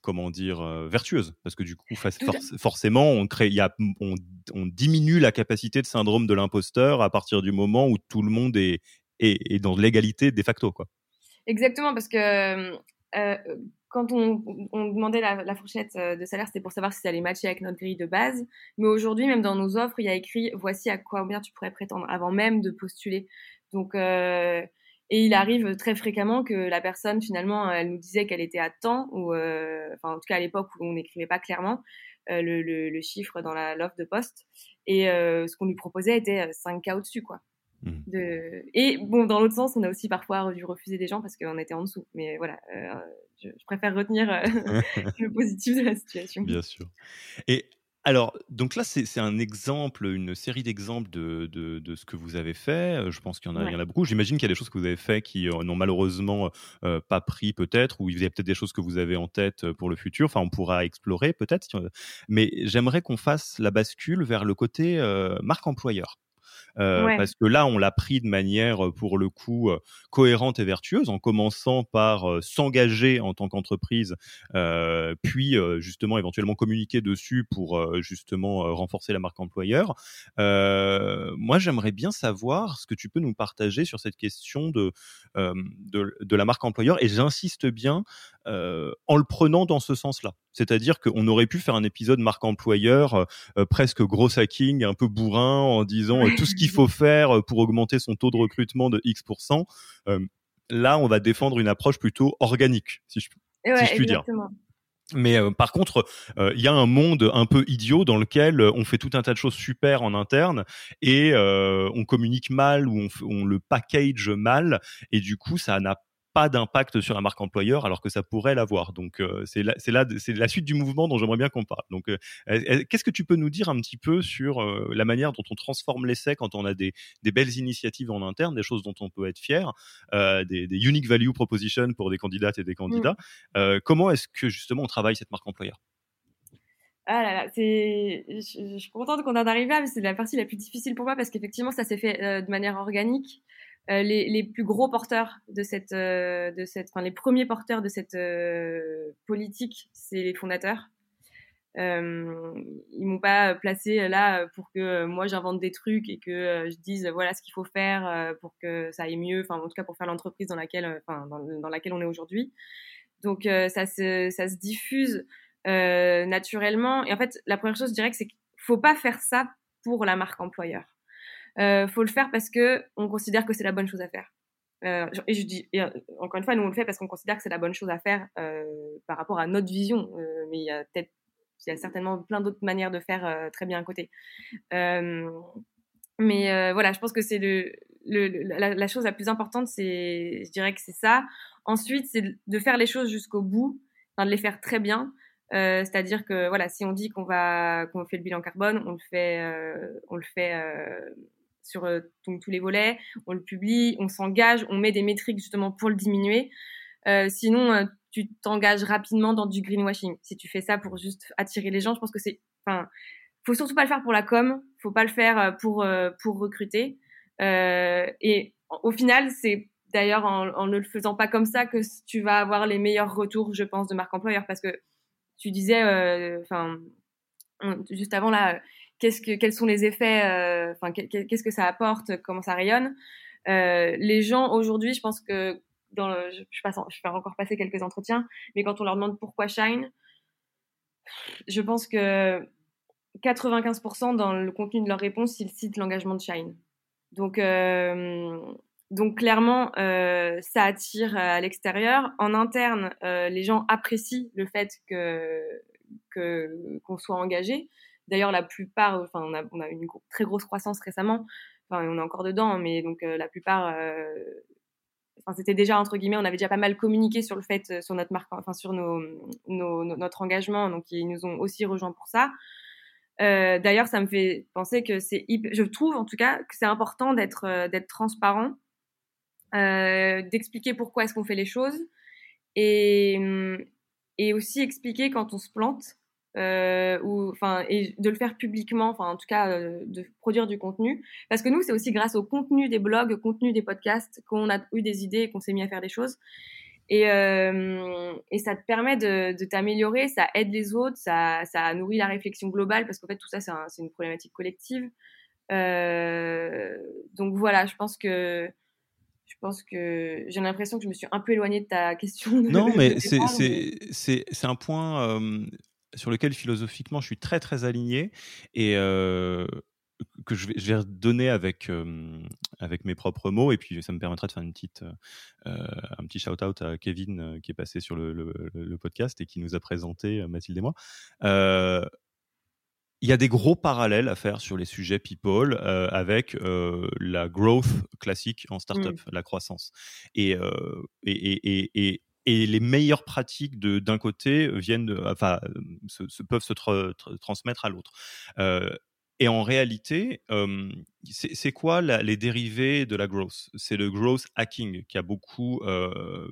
comment dire, euh, vertueuse. Parce que du coup, forcément, on, crée, y a, on, on, diminue la capacité de syndrome de l'imposteur à partir du moment où tout le monde est, est, est dans l'égalité de facto. Quoi. Exactement, parce que quand on, on demandait la, la, fourchette euh, de salaire, c'était pour savoir si ça allait matcher avec notre grille de base. Mais aujourd'hui, même dans nos offres, il y a écrit voici à combien tu pourrais prétendre avant même de postuler. Donc, euh, et il arrive très fréquemment que la personne, finalement, elle nous disait qu'elle était à temps, ou euh, enfin, en tout cas à l'époque où on n'écrivait pas clairement euh, le, le, le, chiffre dans l'offre de poste. Et euh, ce qu'on lui proposait était 5K au-dessus, quoi. Mmh. De... Et bon, dans l'autre sens, on a aussi parfois dû refuser des gens parce qu'on était en dessous. Mais voilà, euh, je, je, préfère retenir euh, <laughs> le positif de la situation. Bien sûr. Et alors, donc là, c'est un exemple, une série d'exemples de, de, de, ce que vous avez fait. Euh, je pense qu'il y, ouais. y, en a beaucoup. J'imagine qu'il y a des choses que vous avez fait qui n'ont malheureusement euh, pas pris peut-être, ou il y a peut-être des choses que vous avez en tête pour le futur. Enfin, on pourra explorer peut-être. Mais j'aimerais qu'on fasse la bascule vers le côté marque employeur. Euh, ouais. parce que là, on l'a pris de manière, euh, pour le coup, euh, cohérente et vertueuse, en commençant par s'engager en tant qu'entreprise, puis justement éventuellement communiquer dessus pour justement renforcer la marque employeur. moi, j'aimerais bien savoir ce que tu peux nous partager sur cette question de, de, de la marque employeur, et j'insiste bien euh, en le prenant dans ce sens-là. C'est-à-dire qu'on aurait pu faire un épisode marque employeur euh, presque gros hacking, un peu bourrin, en disant euh, tout ce qu'il <laughs> faut faire pour augmenter son taux de recrutement de X%. là, on va défendre une approche plutôt organique, si je, ouais, si je puis exactement. dire. Mais euh, par contre, il euh, y a un monde un peu idiot dans lequel on fait tout un tas de choses super en interne et euh, on communique mal ou on, on, le package mal et du coup ça n'a pas d'impact sur la marque employeur alors que ça pourrait l'avoir. Donc euh, c'est la, c'est là, c'est la suite du mouvement dont j'aimerais bien qu'on parle. Donc euh, qu'est-ce que tu peux nous dire un petit peu sur euh, la manière dont on transforme l'essai quand on a des, des, belles initiatives en interne, des choses dont on peut être fier, des, des, unique value propositions pour des candidates et des candidats. Mmh. comment est-ce que justement on travaille cette marque employeur? Ah là là, c'est, je, je, suis contente qu'on en arrive là, mais c'est la partie la plus difficile pour moi parce qu'effectivement, ça s'est fait de manière organique. Euh, les, plus gros porteurs de cette, euh, de cette, enfin les premiers porteurs de cette euh, politique, c'est les fondateurs. Euh, ils m'ont pas placé là pour que moi j'invente des trucs et que je dise voilà ce qu'il faut faire pour que ça aille mieux, enfin en tout cas pour faire l'entreprise dans laquelle, enfin dans, laquelle on est aujourd'hui. Donc ça se, ça se diffuse naturellement. Et en fait, la première chose, je dirais c'est qu'il faut pas faire ça pour la marque employeur euh, faut le faire parce que on considère que c'est la bonne chose à faire. Euh, et je dis, euh, encore une fois, nous on le fait parce qu'on considère que c'est la bonne chose à faire euh, par rapport à notre vision. Mais il y a peut-être, il y a certainement plein d'autres manières de faire très bien à côté. mais voilà, je pense que c'est le, la, chose la plus importante, c'est, je dirais que c'est ça. Ensuite, c'est de faire les choses jusqu'au bout, de les faire très bien. C'est-à-dire que voilà, si on dit qu'on va qu'on fait le bilan carbone, on le fait, on le fait sur euh, tous les volets, on le publie, on s'engage, on met des métriques justement pour le diminuer. Euh, sinon, euh, tu t'engages rapidement dans du greenwashing. Si tu fais ça pour juste attirer les gens, je pense que c'est, enfin, faut surtout pas le faire pour la com, faut pas le faire pour pour recruter. et au final, c'est d'ailleurs en, en, ne le faisant pas comme ça que tu vas avoir les meilleurs retours, je pense, de marque employeur, parce que tu disais, enfin, juste avant là qu'est-ce que, quels sont les effets, enfin, qu'est-ce que ça apporte, comment ça rayonne. les gens aujourd'hui, je pense que dans je, je, passe, je vais encore passer quelques entretiens, mais quand on leur demande pourquoi Shine, je pense que 95% dans le contenu de leur réponse, ils citent l'engagement de Shine. Donc, euh, donc clairement, euh, ça attire à l'extérieur. En interne, euh, les gens apprécient le fait que qu'on soit engagé. D'ailleurs, la plupart, enfin, on a, on une très grosse croissance récemment. Enfin, on est encore dedans, mais donc la plupart Enfin, c'était déjà entre guillemets, on avait déjà pas mal communiqué sur le fait, sur notre marque, enfin sur notre engagement, donc ils nous ont aussi rejoints pour ça. Euh, D'ailleurs, ça me fait penser que c'est, je trouve en tout cas que c'est important d'être euh, d'être transparent, euh, d'expliquer pourquoi est-ce qu'on fait les choses et aussi expliquer quand on se plante. Euh, ou enfin et de le faire publiquement enfin en tout cas euh, de produire du contenu parce que nous c'est aussi grâce au contenu des blogs au contenu des podcasts qu'on a eu des idées et qu'on s'est mis à faire des choses et, euh, et ça te permet de, de t'améliorer, ça aide les autres, ça, ça nourrit la réflexion globale parce qu'en fait tout ça c'est un, une problématique collective. Donc voilà, je pense que je pense que j'ai l'impression que je me suis un peu éloignée de ta question. <laughs> non, mais c'est un point euh, sur lequel philosophiquement je suis très très aligné et euh, que je vais, je vais redonner avec, avec mes propres mots, et puis ça me permettra de faire une petite, un petit shout-out à Kevin qui est passé sur le, le, podcast et qui nous a présenté Mathilde et moi. il y a des gros parallèles à faire sur les sujets people avec la growth classique en startup, mmh. la croissance. Et, et, et, et, et les meilleures pratiques d'un côté viennent, enfin, se, peuvent se transmettre à l'autre. Et en réalité, c'est quoi les dérivés de la growth? C'est le growth hacking qui a beaucoup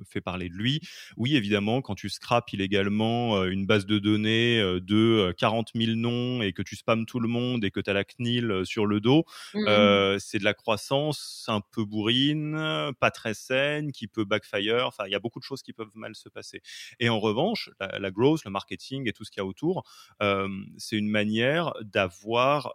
fait parler de lui. Oui, évidemment, quand tu scrapes illégalement une base de données de 40 000 noms et que tu spammes tout le monde et que tu as la CNIL sur le dos, mmh c'est de la croissance un peu bourrine, pas très saine, qui peut backfire. Enfin, il y a beaucoup de choses qui peuvent mal se passer. Et en revanche, la, la growth, le marketing et tout ce qu'il y a autour, c'est une manière d'avoir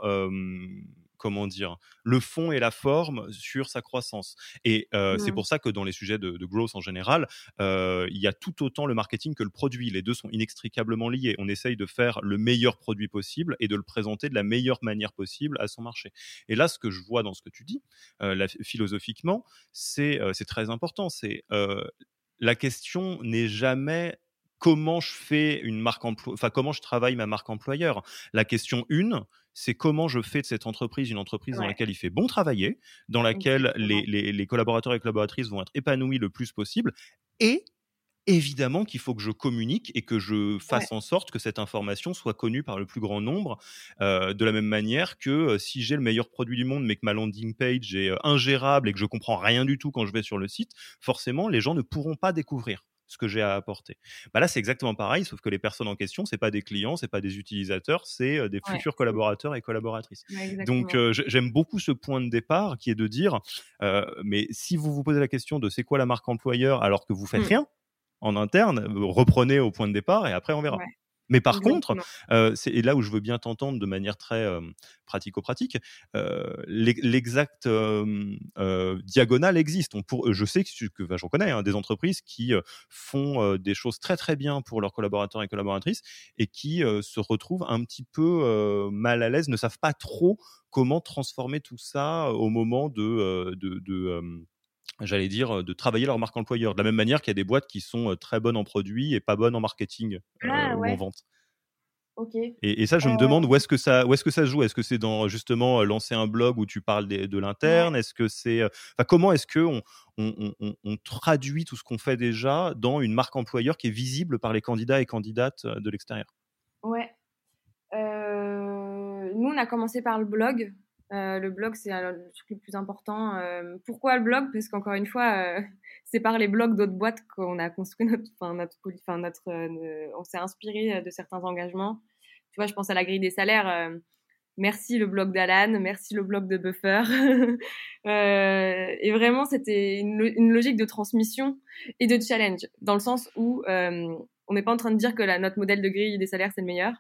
comment dire, le fond et la forme sur sa croissance. Et c'est pour ça que dans les sujets de, growth en général, il y a tout autant le marketing que le produit. Les deux sont inextricablement liés. On essaye de faire le meilleur produit possible et de le présenter de la meilleure manière possible à son marché. Et là, ce que je vois dans ce que tu dis, philosophiquement, c'est très important. C'est la question n'est jamais comment je fais une marque enfin comment je travaille ma marque employeur. La question une, c'est comment je fais de cette entreprise une entreprise dans laquelle il fait bon travailler, dans laquelle les, collaborateurs et collaboratrices vont être épanouis le plus possible, et évidemment qu'il faut que je communique et que je fasse en sorte que cette information soit connue par le plus grand nombre, euh, de la même manière que euh, si j'ai le meilleur produit du monde mais que ma landing page est euh, ingérable et que je comprends rien du tout quand je vais sur le site, forcément les gens ne pourront pas découvrir ce que j'ai à apporter. Bah là, c'est exactement pareil, sauf que les personnes en question, c'est pas des clients, c'est pas des utilisateurs, c'est des futurs collaborateurs et collaboratrices. Donc, j'aime beaucoup ce point de départ qui est de dire, mais si vous vous posez la question de c'est quoi la marque employeur alors que vous faites mmh. rien en interne, reprenez au point de départ et après on verra. Mais par contre, euh, c'est là où je veux bien t'entendre de manière très pratico-pratique, euh, l'exact euh, diagonale existe. On pour, je sais que, que j'en connais hein, des entreprises qui font des choses très très bien pour leurs collaborateurs et collaboratrices et qui se retrouvent un petit peu mal à l'aise, ne savent pas trop comment transformer tout ça au moment de, de, de j'allais dire, de travailler leur marque employeur. De la même manière qu'il y a des boîtes qui sont très bonnes en produits et pas bonnes en marketing ah, ou en vente. Et, ça, je me demande où est-ce que ça, où est-ce que ça se joue? Est-ce que c'est dans justement lancer un blog où tu parles de l'interne? Est-ce que c'est, enfin, comment est-ce que on, on, traduit tout ce qu'on fait déjà dans une marque employeur qui est visible par les candidats et candidates de l'extérieur? Ouais. nous, on a commencé par le blog euh, le blog, c'est le truc le plus important. Euh, pourquoi le blog? Parce qu'encore une fois, euh, <laughs> c'est par les blogs d'autres boîtes qu'on a construit notre, enfin, notre, notre, on s'est inspiré de certains engagements. Tu vois, je pense à la grille des salaires. merci le blog d'Alan, merci le blog de Buffer. <laughs> et vraiment, c'était une, une, logique de transmission et de challenge, dans le sens où on n'est pas en train de dire que la, notre modèle de grille des salaires c'est le meilleur.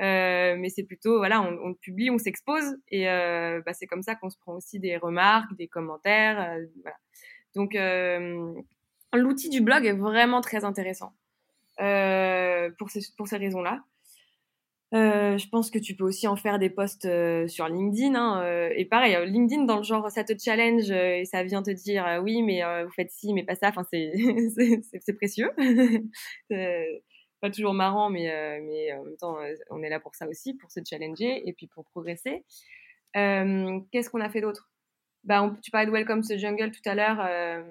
Mais c'est plutôt, voilà, on, publie, on s'expose, et bah, c'est comme ça qu'on se prend aussi des remarques, des commentaires. voilà. Donc, l'outil du blog est vraiment très intéressant pour ces, pour ces raisons-là. Euh, je pense que tu peux aussi en faire des posts euh, sur LinkedIn. Hein, euh, et pareil, LinkedIn dans le genre ça te challenge et ça vient te dire oui, mais vous faites ci, mais pas ça. Enfin, c'est <laughs> c'est précieux. <laughs> pas toujours marrant, mais mais en même temps, on est là pour ça aussi, pour se challenger et puis pour progresser. Qu'est-ce qu'on a fait d'autre? Bah, tu parlais de Welcome to Jungle tout à l'heure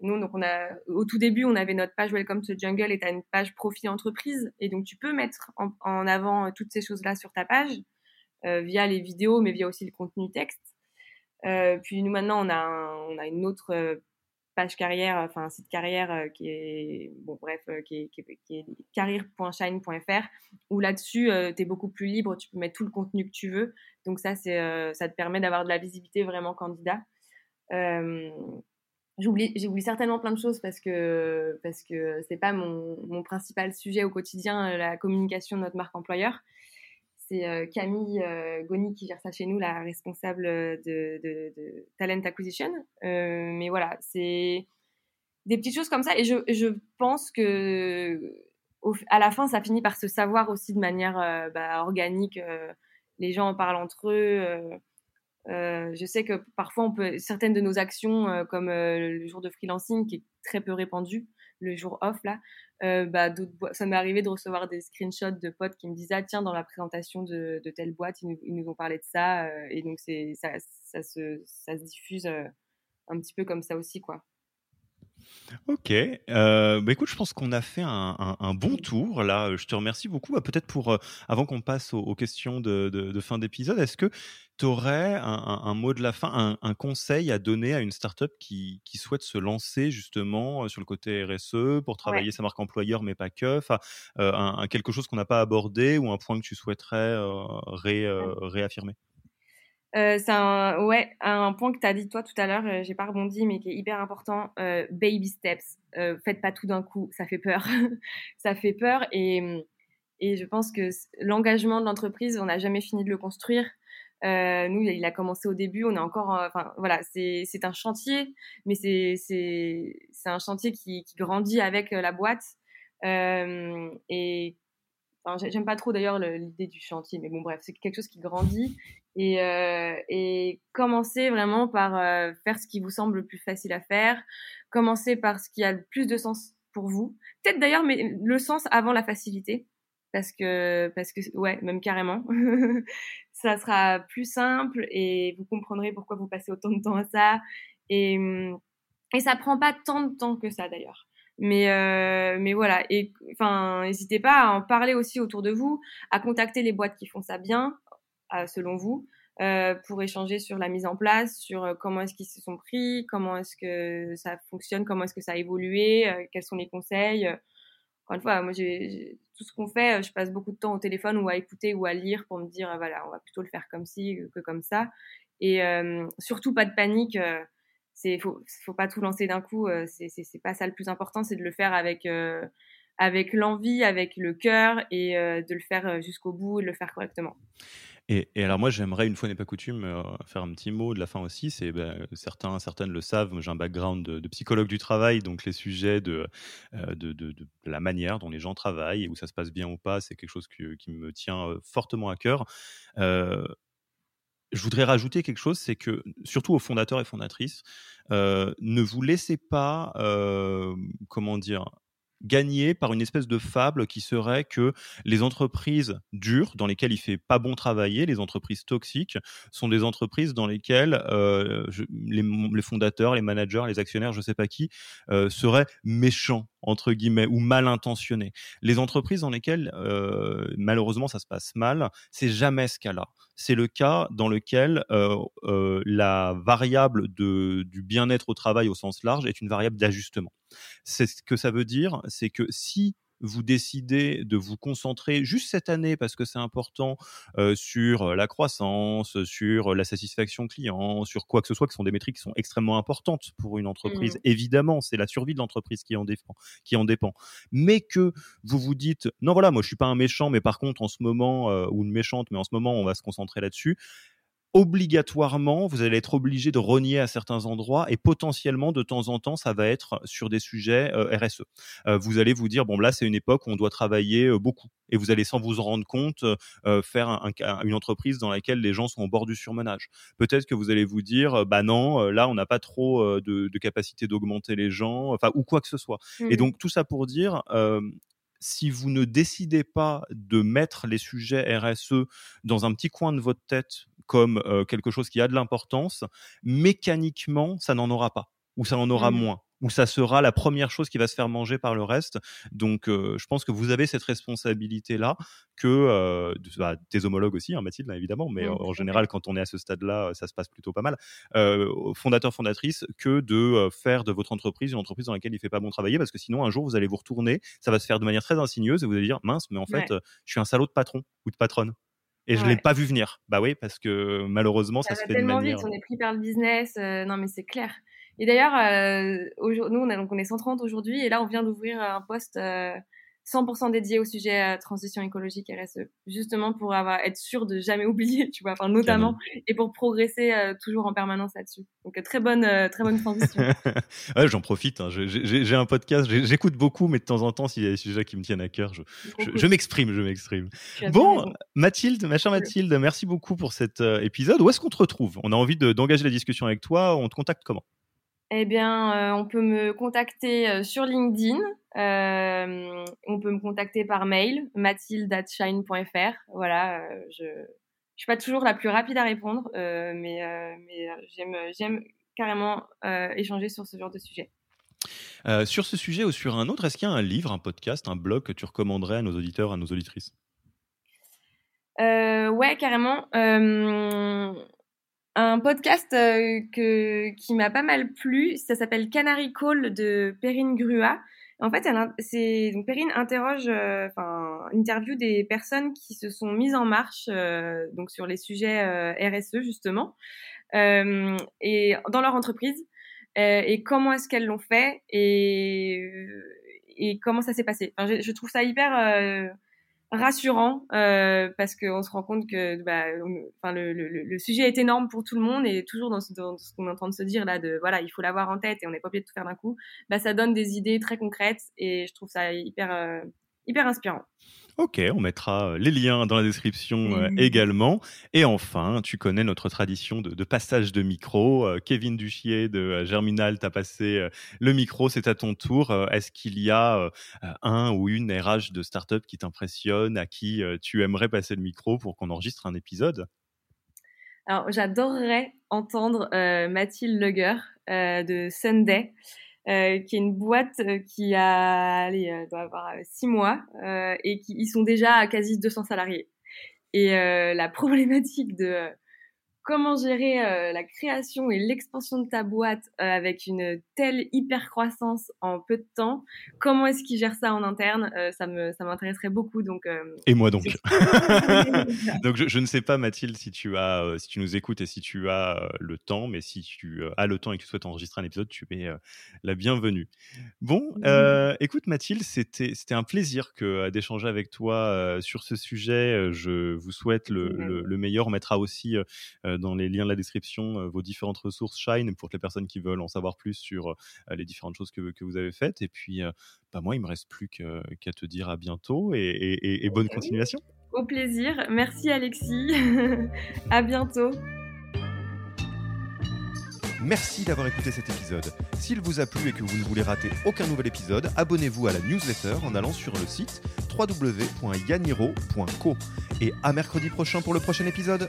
nous, donc on a, au tout début, on avait notre page Welcome to Jungle et tu as une page profil entreprise. Et donc, tu peux mettre en, avant euh, toutes ces choses-là sur ta page euh, via les vidéos, mais via aussi le contenu texte. Euh, puis nous, maintenant, on a, on a une autre page carrière, enfin un site carrière qui est, bon, bref, qui est, qui est, carrière.shine.fr, où là-dessus, tu es beaucoup plus libre, tu peux mettre tout le contenu que tu veux. Donc, ça, c'est, ça te permet d'avoir de la visibilité vraiment candidat. J'oublie, j'oublie certainement plein de choses parce que parce que c'est pas mon, mon, principal sujet au quotidien, euh, la communication de notre marque employeur. C'est euh, Camille euh, Goni qui gère ça chez nous, la responsable de, de, talent acquisition. Euh, mais voilà, c'est des petites choses comme ça. Et je, je pense que à la fin, ça finit par se savoir aussi de manière euh, bah, organique. les gens en parlent entre eux. Euh, je sais que parfois, on peut, certaines de nos actions, euh, comme euh, le jour de freelancing, qui est très peu répandu, le jour off, là, bah, ça m'est arrivé de recevoir des screenshots de potes qui me disaient ah, tiens, dans la présentation de, de telle boîte, ils nous, ont parlé de ça. et donc, c'est, ça, ça, se, ça se diffuse un petit peu comme ça aussi, quoi. Ok, euh, bah écoute, je pense qu'on a fait un, un, bon tour là. Je te remercie beaucoup. Bah, peut-être pour euh, avant qu'on passe aux, questions de, de, de fin d'épisode, est-ce que tu aurais un, un, mot de la fin, un, conseil à donner à une startup qui, qui souhaite se lancer justement euh, sur le côté RSE pour travailler sa marque employeur, mais pas que, enfin, euh, quelque chose qu'on n'a pas abordé ou un point que tu souhaiterais ré, réaffirmer? Euh, c'est un, ouais, un point que tu as dit toi tout à l'heure, euh, j'ai pas rebondi, mais qui est hyper important. Euh, baby steps. Euh, faites pas tout d'un coup, ça fait peur. <laughs> ça fait peur et, et je pense que l'engagement de l'entreprise, on n'a jamais fini de le construire. Nous, il a commencé au début, on est encore, enfin voilà, c'est un chantier, mais c'est un chantier qui, qui grandit avec la boîte. et j'aime pas trop d'ailleurs l'idée du chantier, mais bon, bref, c'est quelque chose qui grandit. Et, euh, commencez vraiment par euh, faire ce qui vous semble le plus facile à faire. Commencez par ce qui a le plus de sens pour vous. Peut-être d'ailleurs, mais le sens avant la facilité. Parce que, parce que, ouais, même carrément. <laughs> ça sera plus simple et vous comprendrez pourquoi vous passez autant de temps à ça. Et, et ça prend pas tant de temps que ça d'ailleurs. Mais, euh, mais voilà. Et enfin, n'hésitez pas à en parler aussi autour de vous, à contacter les boîtes qui font ça bien, selon vous, euh, pour échanger sur la mise en place, sur euh, comment est-ce qu'ils se sont pris, comment est-ce que ça fonctionne, comment est-ce que ça a évolué, euh, quels sont les conseils. Encore une fois, moi, j'ai, tout ce qu'on fait, je passe beaucoup de temps au téléphone ou à écouter ou à lire pour me dire, voilà, on va plutôt le faire comme ci que comme ça. Et surtout, pas de panique c'est faut faut pas tout lancer d'un coup euh, c'est c'est pas ça le plus important c'est de le faire avec euh, avec l'envie avec le cœur et euh, de le faire jusqu'au bout et de le faire correctement. Et, alors moi j'aimerais une fois n'est pas coutume faire un petit mot de la fin aussi c'est ben, certains certaines le savent j'ai un background de, psychologue du travail donc les sujets de, de, la manière dont les gens travaillent et où ça se passe bien ou pas c'est quelque chose qui me tient fortement à cœur je voudrais rajouter quelque chose, c'est que surtout aux fondateurs et fondatrices, euh, ne vous laissez pas, euh, comment dire, gagner par une espèce de fable qui serait que les entreprises dures dans lesquelles il fait pas bon travailler, les entreprises toxiques, sont des entreprises dans lesquelles euh, les, fondateurs, les managers, les actionnaires, je sais pas qui, seraient méchants entre guillemets ou mal intentionnés. Les entreprises dans lesquelles euh, malheureusement ça se passe mal, c'est jamais ce cas-là c'est le cas dans lequel euh, euh, la variable de, du bien-être au travail au sens large est une variable d'ajustement. C'est ce que ça veut dire, c'est que si vous décidez de vous concentrer juste cette année, parce que c'est important, euh, sur la croissance, sur la satisfaction client, sur quoi que ce soit, qui sont des métriques qui sont extrêmement importantes pour une entreprise, mmh. évidemment, c'est la survie de l'entreprise qui en dépend, qui en dépend. Mais que vous vous dites, non voilà, moi je suis pas un méchant, mais par contre en ce moment, euh, ou une méchante, mais en ce moment on va se concentrer là-dessus obligatoirement, vous allez être obligé de renier à certains endroits et potentiellement, de temps en temps, ça va être sur des sujets euh, RSE. Euh, vous allez vous dire, bon, là, c'est une époque où on doit travailler euh, beaucoup. Et vous allez, sans vous en rendre compte, faire une entreprise dans laquelle les gens sont au bord du surmenage. Peut-être que vous allez vous dire, bah non, là, on n'a pas trop de, capacité d'augmenter les gens, enfin, ou quoi que ce soit. Et mmh donc, tout ça pour dire, si vous ne décidez pas de mettre les sujets RSE dans un petit coin de votre tête comme quelque chose qui a de l'importance, mécaniquement, ça n'en aura pas, ou ça en aura mmh. moins où ça sera la première chose qui va se faire manger par le reste. Donc, euh, je pense que vous avez cette responsabilité-là que euh, bah, tes homologues aussi, hein, Mathilde, évidemment, mais en général, quand on est à ce stade-là, ça se passe plutôt pas mal. Euh, fondateur, fondatrice, que de faire de votre entreprise une entreprise dans laquelle il ne fait pas bon travailler, parce que sinon, un jour, vous allez vous retourner, ça va se faire de manière très insigneuse et vous allez dire, mince, mais en fait, je suis un salaud de patron ou de patronne et je ne l'ai pas vu venir. Bah oui, parce que malheureusement, ça, se fait de manière. Vite, on est pris par le business. non, mais c'est clair. Et d'ailleurs, euh, nous, on, a, donc, on est 130 aujourd'hui, et là, on vient d'ouvrir un poste 100% dédié au sujet euh, transition écologique RSE, justement pour avoir, être sûr de jamais <laughs> oublier, tu vois, enfin notamment, et pour progresser euh, toujours en permanence là-dessus. Donc très bonne, très bonne transition. <laughs> ouais, j'en profite. Hein. J'ai un podcast, j'écoute beaucoup, mais de temps en temps, s'il y a des sujets qui me tiennent à cœur, je, je, m'exprime, je m'exprime. Bon, Mathilde, ma chère Mathilde, merci beaucoup pour cet épisode. Où est-ce qu'on te retrouve? On a envie d'engager la discussion avec toi. On te contacte comment? Eh bien, euh, on peut me contacter euh, sur LinkedIn. Euh, on peut me contacter par mail, mathilde.shine.fr. Voilà, je ne suis pas toujours la plus rapide à répondre, mais, mais j'aime carrément échanger sur ce genre de sujet. sur ce sujet ou sur un autre, est-ce qu'il y a un livre, un podcast, un blog que tu recommanderais à nos auditeurs, à nos auditrices? Ouais, carrément un podcast euh, que, qui m'a pas mal plu. Ça s'appelle Canary Call de Perrine Grua. En fait, c'est donc Perrine interroge, euh, enfin, interview des personnes qui se sont mises en marche euh, donc sur les sujets RSE justement et dans leur entreprise et comment est-ce qu'elles l'ont fait et et comment ça s'est passé. Enfin, je, je, trouve ça hyper rassurant euh, parce qu'on se rend compte que bah, le, sujet est énorme pour tout le monde et toujours dans ce, ce qu'on est en train de se dire là de voilà il faut l'avoir en tête et on n'est pas obligé de tout faire d'un coup. Bah ça donne des idées très concrètes et je trouve ça hyper euh, hyper inspirant Ok, on mettra euh, les liens dans la description euh, également. Et enfin, tu connais notre tradition de, passage de micro. Euh, Kevin Duchier de Germinal t'a passé le micro, c'est à ton tour. Est-ce qu'il y a un ou une RH de startup qui t'impressionne, à qui tu aimerais passer le micro pour qu'on enregistre un épisode? Alors, j'adorerais entendre Mathilde Leger de Sunday. Euh, qui est une boîte euh, qui a, allez, euh, doit avoir six mois et qui ils sont déjà à quasi 200 salariés. Et la <laughs> problématique de comment gérer euh, la création et l'expansion de ta boîte euh, avec une telle hyper croissance en peu de temps Comment est-ce qu'ils gèrent ça en interne? Euh, Ça me ça m'intéresserait beaucoup. Donc et moi donc. <laughs> donc je, ne sais pas Mathilde si tu as si tu nous écoutes et si tu as le temps, mais si tu as le temps et que tu souhaites enregistrer un épisode, tu es la bienvenue. Bon, écoute Mathilde, c'était c'était un plaisir que d'échanger avec toi sur ce sujet. Je vous souhaite le, le, le meilleur. On mettra aussi dans les liens de la description euh, vos différentes ressources Shine pour les personnes qui veulent en savoir plus sur euh, les différentes choses que, que, vous avez faites. Et puis, euh, bah, moi, il me reste plus qu'à te dire à bientôt et, bonne continuation. Au plaisir. Merci Alexis. <laughs> à bientôt. Merci d'avoir écouté cet épisode. S'il vous a plu et que vous ne voulez rater aucun nouvel épisode, abonnez-vous à la newsletter en allant sur le site www.yaniro.co. Et à mercredi prochain pour le prochain épisode.